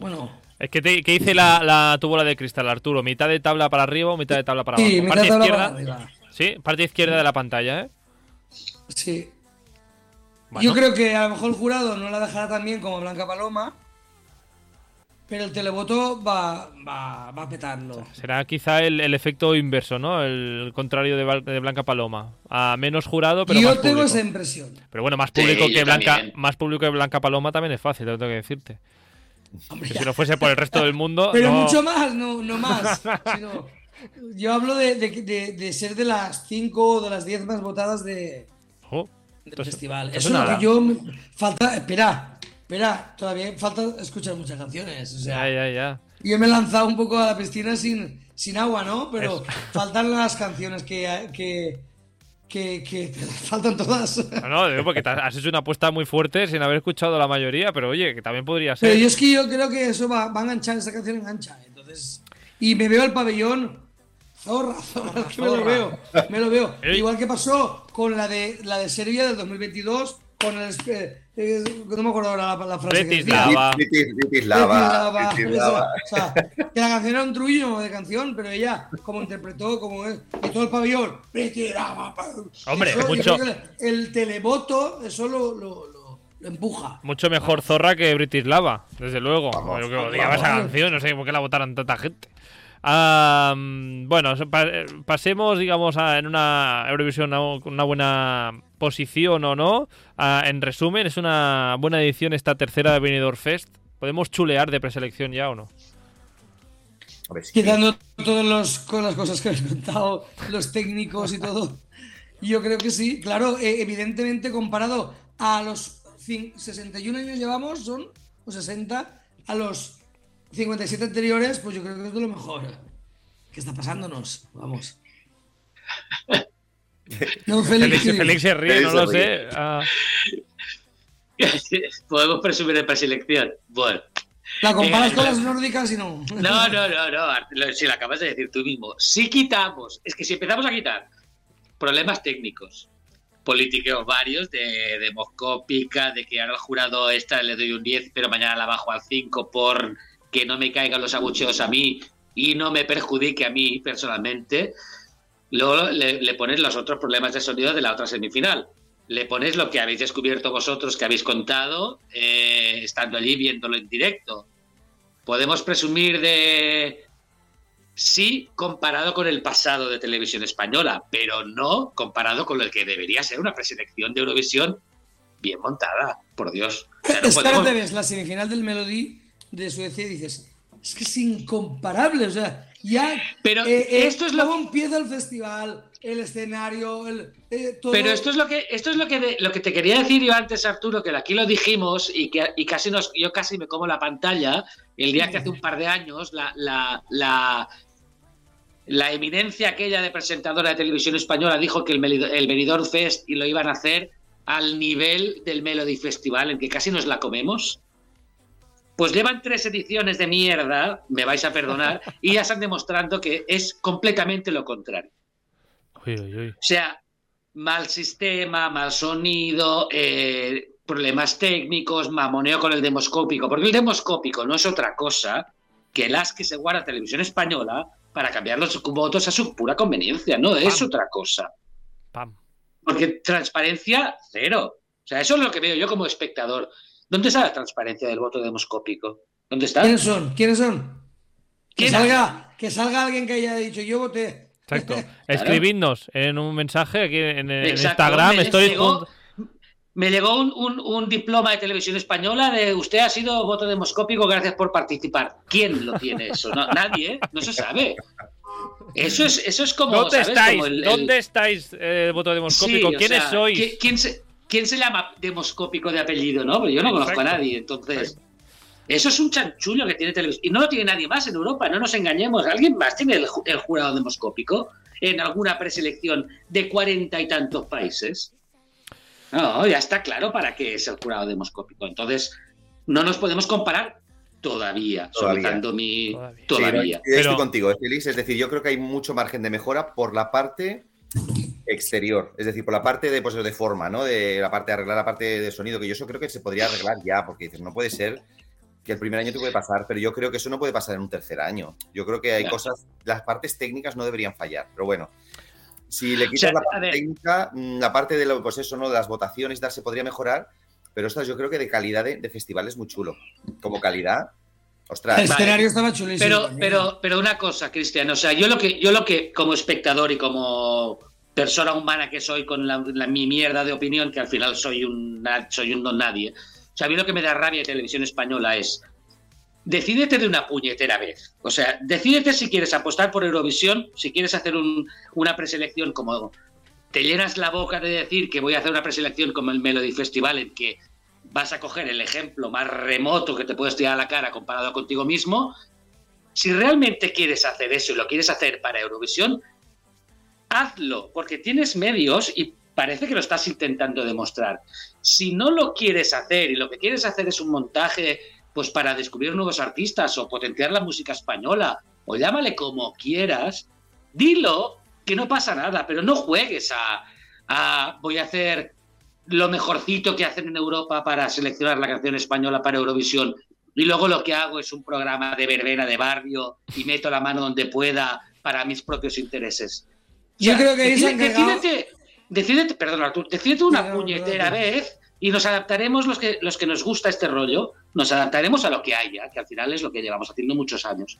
S4: Bueno,
S1: Es que, te, que dice la, la tu bola de cristal, Arturo. ¿Mitad de tabla para arriba o mitad de tabla para abajo?
S4: sí,
S1: parte
S4: tabla
S1: izquierda.
S4: para arriba.
S1: Sí, parte izquierda de la pantalla, ¿eh?
S4: Sí.
S1: Bueno.
S4: Yo creo que a lo mejor el jurado no la dejará tan bien como Blanca Paloma, pero el televoto va, va, va a petarlo.
S1: Será quizá el, el efecto inverso, ¿no? El contrario de, Blanca Paloma. A menos jurado, pero
S4: Yo
S1: más
S4: tengo
S1: público.
S4: esa impresión.
S1: Pero bueno, más público que Blanca,
S3: también.
S1: más público que Blanca Paloma también es fácil, te lo tengo que decirte.
S4: Hombre,
S1: si no fuese por el resto del mundo.
S4: Pero
S1: no-
S4: mucho más, no, no más. sino- yo hablo de, de- de- de ser de las 5 o de las 10 más votadas de,
S1: Oh,
S4: del festival. Eso es lo que yo. Falta. Espera, espera, todavía falta escuchar muchas canciones. O sea,
S1: Ya, ya, ya.
S4: yo me he lanzado un poco a la piscina sin, sin agua, ¿no? Pero faltan las canciones que. que, que, que faltan todas.
S1: No, no, porque te has hecho una apuesta muy fuerte sin haber escuchado la mayoría, pero oye, que también podría ser.
S4: Pero yo es que yo creo que eso va, va a enganchar, esa canción engancha. Entonces. Y me veo el pabellón. Zorra, zorra, que me lo veo. Me lo veo. Igual que pasó con la de la de Serbia del 2022, con el. Eh, no me acuerdo ahora la, la frase.
S1: Bratislava.
S2: Bratislava,
S4: Bratislava,
S2: Bratislava.
S4: O sea, que la canción era un trullo de canción, pero ella, como interpretó, como es, y todo el pabellón, Bratislava,
S1: Hombre,
S4: eso,
S1: mucho-
S4: El televoto, eso lo, lo, lo- lo empuja.
S1: Mucho mejor Zorra que Britislava, desde luego.
S2: Vamos,
S1: Yo que odiaba esa canción, no sé por qué la votaron tanta gente. Bueno, eh, pasemos, digamos, a- en una Eurovisión a una buena posición o no. Ah, en resumen, es una buena edición esta tercera de Benidorm Fest. ¿Podemos chulear de preselección ya o no?
S4: Quitando todas los, con las cosas que habéis contado, los técnicos y todo. Yo creo que sí, claro, eh, evidentemente comparado a los cin- 61 años llevamos, son, o 60, a los 57 anteriores, pues yo creo que es de lo mejor. ¿Qué está pasándonos? Vamos. No, Félix.
S1: Félix, Félix se ríe,
S2: Félix
S1: no lo
S2: ríe.
S1: sé. Ah,
S3: Podemos presumir de preselección. Bueno.
S4: La comparas
S3: Eh,
S4: con
S3: la-
S4: las nórdicas y no.
S3: No, no, no, no. Si lo acabas de decir tú mismo. Si quitamos, es que si empezamos a quitar problemas técnicos, politiqueos varios, de, de moscópica, de que ahora al jurado esta le doy un 10, pero mañana la bajo al 5 por que no me caigan los abucheos a mí y no me perjudique a mí personalmente, luego le, le pones los otros problemas de sonido de la otra semifinal. Le pones lo que habéis descubierto vosotros, que habéis contado, eh, estando allí viéndolo en directo. Podemos presumir de sí comparado con el pasado de televisión española, pero no comparado con lo que debería ser una preselección de Eurovisión bien montada, por Dios. O sea, no podemos-
S4: ves la semifinal del Melody de Suecia y dices, es que es incomparable, o sea, ya...
S3: Pero
S4: eh, eh,
S3: esto es lo
S4: cómo empieza el festival, el escenario, el, eh, todo...
S3: Pero esto es lo que esto es lo que de- lo que te quería decir yo antes Arturo que aquí lo dijimos y que y casi nos yo casi me como la pantalla el día que hace un par de años la la, la la eminencia aquella de presentadora de televisión española dijo que el Benidorm Fest y lo iban a hacer al nivel del Melody Festival en que casi nos la comemos. Pues llevan tres ediciones de mierda, me vais a perdonar, y ya están demostrando que es completamente lo contrario.
S1: Uy, uy, uy.
S3: O sea, mal sistema, mal sonido, eh, problemas técnicos, mamoneo con el demoscópico, porque el demoscópico no es otra cosa que las que se guarda televisión española para cambiar los votos a su pura conveniencia, no es otra cosa.
S1: Pam.
S3: Porque transparencia, cero. O sea, eso es lo que veo yo como espectador. ¿Dónde está la transparencia del voto demoscópico? ¿Dónde está?
S4: ¿Quiénes son? ¿Quiénes son? Que salga, que salga alguien que haya dicho, yo voté.
S1: Exacto. Escribidnos en un mensaje aquí en. Instagram,
S3: Me
S1: stories.
S3: llegó- Me llegó un, un- un diploma de televisión española de usted ha sido voto demoscópico, gracias por participar. ¿Quién lo tiene eso? No, nadie, ¿eh? no se sabe. Eso es, eso es como.
S1: ¿Dónde
S3: ¿sabes?
S1: estáis?
S3: Como el- el-
S1: ¿Dónde estáis, eh, voto demoscópico?
S3: Sí, o
S1: ¿Quiénes
S3: sea,
S1: sois?
S3: ¿qui- ¿quién, se, quién se llama demoscópico de apellido? No, Porque yo no conozco a nadie. Entonces, eso es un chanchullo que tiene televisión. Y no lo tiene nadie más en Europa, no nos engañemos. ¿Alguien más tiene el, ju- el jurado demoscópico en alguna preselección de cuarenta y tantos países? No, ya está claro para qué es el jurado demoscópico. Entonces, no nos podemos comparar todavía,
S2: Todavía.
S3: soltando mi.
S1: Todavía.
S3: Todavía.
S2: Sí, estoy
S1: Pero-
S2: contigo, Félix. Es decir, yo creo que hay mucho margen de mejora por la parte exterior, es decir, por la parte de, pues, de forma, ¿no? De la parte de arreglar la parte de sonido, que yo eso creo que se podría arreglar ya, porque dices, no puede ser que el primer año te puede pasar, pero yo creo que eso no puede pasar en un tercer año. Yo creo que hay
S3: Ya.
S2: cosas, las partes técnicas no deberían fallar, pero bueno. Si le quitas
S3: sea,
S2: la parte técnica, mm, la parte de lo, pues eso, ¿no? De las votaciones y tal, se podría mejorar, pero ostras, yo creo que de calidad de, de festival es muy chulo. Como calidad,
S4: El
S2: ostras.
S4: escenario estaba chulísimo.
S3: Pero, pero, pero una cosa, Cristian, o sea, yo lo que, yo lo que, como espectador y como persona humana que soy con la, mi mierda de opinión, que al final soy un soy un don nadie. O sea, a mí lo que me da rabia de televisión española es decídete de una puñetera vez. O sea, decídete si quieres apostar por Eurovisión, si quieres hacer un- una preselección como te llenas la boca de decir que voy a hacer una preselección como el Melody Festival en que vas a coger el ejemplo más remoto que te puedes tirar a la cara comparado contigo mismo. Si realmente quieres hacer eso y lo quieres hacer para Eurovisión, hazlo, porque tienes medios y parece que lo estás intentando demostrar. Si no lo quieres hacer y lo que quieres hacer es un montaje pues para descubrir nuevos artistas o potenciar la música española o llámale como quieras, dilo que no pasa nada, pero no juegues a, a voy a hacer lo mejorcito que hacen en Europa para seleccionar la canción española para Eurovisión y luego lo que hago es un programa de verbena de barrio y meto la mano donde pueda para mis propios intereses.
S4: Yo creo que
S3: decide- decídete, decídete, perdón, Artur, decídete una
S4: Perdón,
S3: puñetera
S4: perdón.
S3: vez y nos adaptaremos los que, los que nos gusta este rollo, nos adaptaremos a lo que haya, que al final es lo que llevamos haciendo muchos años.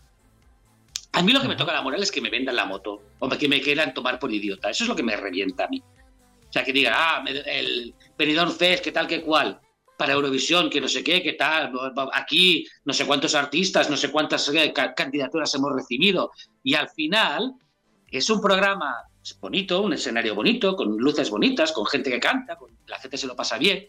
S3: A mí lo que me toca la moral es que me vendan la moto o que me quieran tomar por idiota. Eso es lo que me revienta a mí. O sea, que digan, ah, el Benidorm Fest, que tal, que cual, para Eurovisión, que no sé qué, que tal, aquí no sé cuántos artistas, no sé cuántas eh, ca- candidaturas hemos recibido. Y al final es un programa bonito, un escenario bonito, con luces bonitas, con gente que canta, con, la gente se lo pasa bien,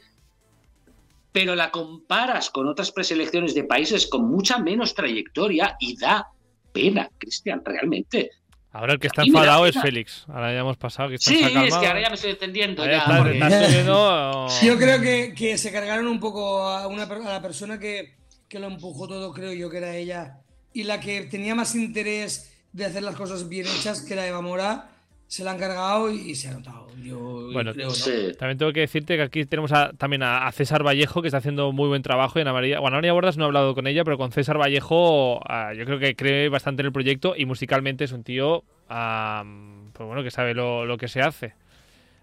S3: pero la comparas con otras preselecciones de países con mucha menos trayectoria y da pena, Cristian, realmente.
S1: Ahora el que está enfadado es. Félix. Ahora ya hemos pasado. Que está
S3: Sí, es que ahora ya me estoy entendiendo. Ya,
S1: está-
S3: porque-
S1: está subiendo,
S4: Yo creo que, que se cargaron un poco a, una, a la persona que, que lo empujó todo, creo yo que era ella, y la que tenía más interés de hacer las cosas bien hechas, que era Eva Mora, se la han cargado y, se ha notado. Yo
S1: Bueno,
S4: creo, ¿no?
S3: Sí.
S1: También tengo que decirte que aquí tenemos a- también a, a César Vallejo, que está haciendo muy buen trabajo. Y Ana María, bueno, Ana María Bordas no he hablado con ella, pero con César Vallejo ah, yo creo que cree bastante en el proyecto y musicalmente es un tío am, pues bueno, que sabe lo, lo que se hace.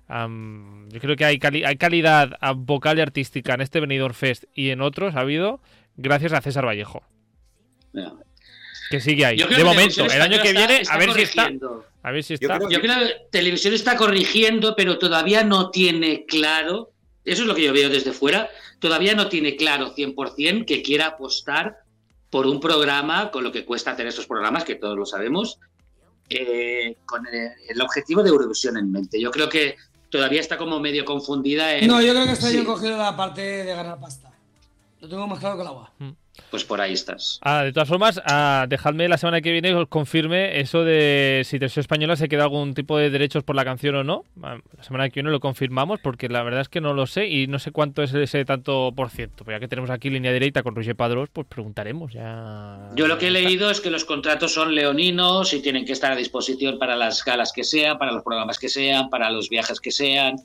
S1: Am, yo creo que hay, cali- hay calidad vocal y artística en este Benidorm Fest y en otros ha habido gracias a César Vallejo. Que sigue ahí.
S3: Yo
S1: De momento, el año que viene,
S3: está-
S1: a ver
S3: está
S1: si está. A ver si
S2: Yo
S1: está.
S2: creo
S3: Yo creo que Televisión está corrigiendo, pero todavía no tiene claro, eso es lo que yo veo desde fuera, todavía no tiene claro 100% que quiera apostar por un programa, con lo que cuesta hacer estos programas, que todos lo sabemos, eh, con el, el objetivo de Eurovisión en mente. Yo creo que todavía está como medio confundida en...
S4: No, yo creo que año
S3: Sí,
S4: he cogido la parte de ganar pasta. Lo tengo más claro que el agua.
S3: Pues por ahí estás.
S1: Ah, de todas formas, ah, dejadme la semana que viene que os confirme eso de si Televisión Española se queda algún tipo de derechos por la canción o no. Ah, La semana que viene lo confirmamos porque la verdad es que no lo sé y no sé cuánto es ese tanto por ciento. Pero ya que tenemos aquí línea directa con Roger Padrós, pues preguntaremos ya.
S3: Yo lo que he leído es que los contratos son leoninos y tienen que estar a disposición para las galas que sean, para los programas que sean, para los viajes que sean.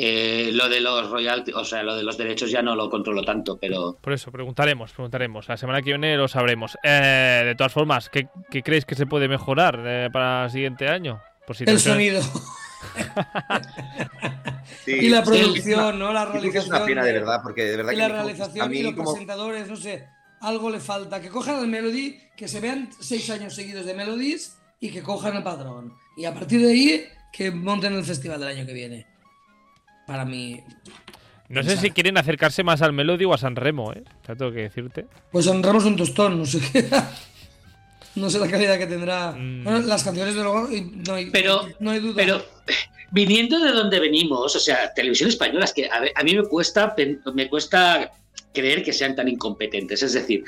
S3: Eh, lo de los royalties, o sea, lo de los derechos ya no lo controlo tanto, pero
S1: Por eso, preguntaremos, preguntaremos. La semana que viene lo sabremos. Eh, de todas formas, ¿qué, qué creéis que se puede mejorar eh, para el siguiente año? Por si
S4: El sonido
S2: Sí,
S4: y la
S2: sí,
S4: producción, ¿no? La
S2: que es
S4: realización.
S2: una pena, de verdad, porque de verdad
S4: y
S2: que
S4: la realización
S2: a mí
S4: y los
S2: como-
S4: presentadores, no sé, algo le falta. Que cojan el Melody, que se vean seis años seguidos de Melodies y que cojan el padrón. Y a partir de ahí, que monten el festival del año que viene. Para mí,
S1: No sé si quieren acercarse más al Melody o a San Remo, ¿eh? Ya tengo que decirte.
S4: pues honramos un tostón, no sé qué. No sé la calidad que tendrá.
S1: Mm.
S4: Bueno, las canciones de luego, no hay,
S3: Pero-
S4: no hay duda.
S3: Pero viniendo de donde venimos, o sea, televisión española, es que a, mí me cuesta, me cuesta creer que sean tan incompetentes. Es decir,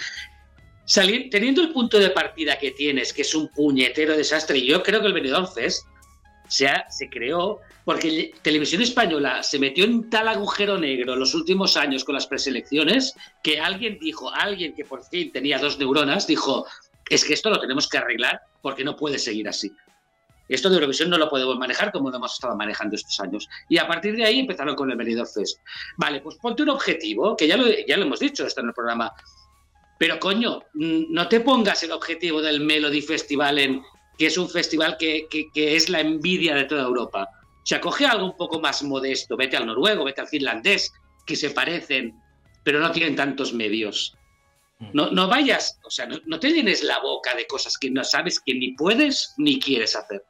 S3: salir, teniendo el punto de partida que tienes, que es un puñetero desastre, y yo creo que el Benidorm Fest se, ha- se creó porque televisión española se metió en tal agujero negro los últimos años con las preselecciones que alguien dijo, alguien que por fin tenía dos neuronas, dijo, es que esto lo tenemos que arreglar porque no puede seguir así. Esto de Eurovisión no lo podemos manejar como lo hemos estado manejando estos años. Y a partir de ahí empezaron con el Benidorm Fest. Vale, pues ponte un objetivo, que ya lo, ya lo hemos dicho esto en el programa. Pero coño, mm, no te pongas el objetivo del Melody Festival en que es un festival que, que- que es la envidia de toda Europa. O sea, coge algo un poco más modesto, vete al noruego, vete al finlandés, que se parecen, pero no tienen tantos medios. No, no vayas, o sea, no, no te llenes la boca de cosas que no sabes que ni puedes ni quieres hacer.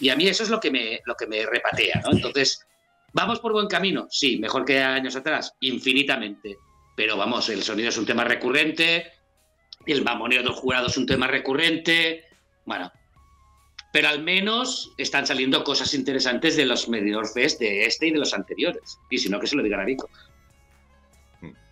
S3: Y a mí eso es lo que me, lo que me repatea, ¿no? Entonces, ¿vamos por buen camino? Sí, mejor que años atrás, infinitamente. Pero vamos, el sonido es un tema recurrente, el mamoneo del jurado es un tema recurrente, bueno. Pero al menos están saliendo cosas interesantes de los Medidor Fest de este y de los anteriores. Y si no, que se lo digan a Vico.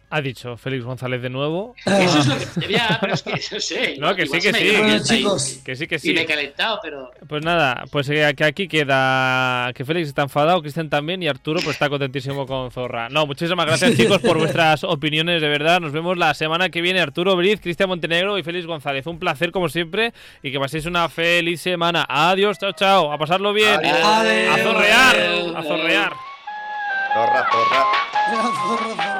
S1: Ha dicho Félix González de nuevo.
S3: Eso es lo que... Ya, pero es que, no sé.
S1: No, que
S3: igual
S1: sí, que sí.
S4: Bueno, chicos,
S1: Que sí, que
S3: Y
S1: sí.
S3: me he calentado, pero...
S1: Pues nada, pues eh, que aquí queda que Félix está enfadado, Cristian también y Arturo pues está contentísimo con Zorra. No, muchísimas gracias chicos por vuestras opiniones, de verdad. Nos vemos la semana que viene. Arturo Briz, Cristian Montenegro y Félix González. Un placer como siempre y que paséis una feliz semana. Adiós, chao, chao. A pasarlo bien.
S2: Adiós.
S1: A zorrear,
S3: Adiós.
S1: a zorrear.
S2: Zorra, zorra.
S4: zorra, zorra.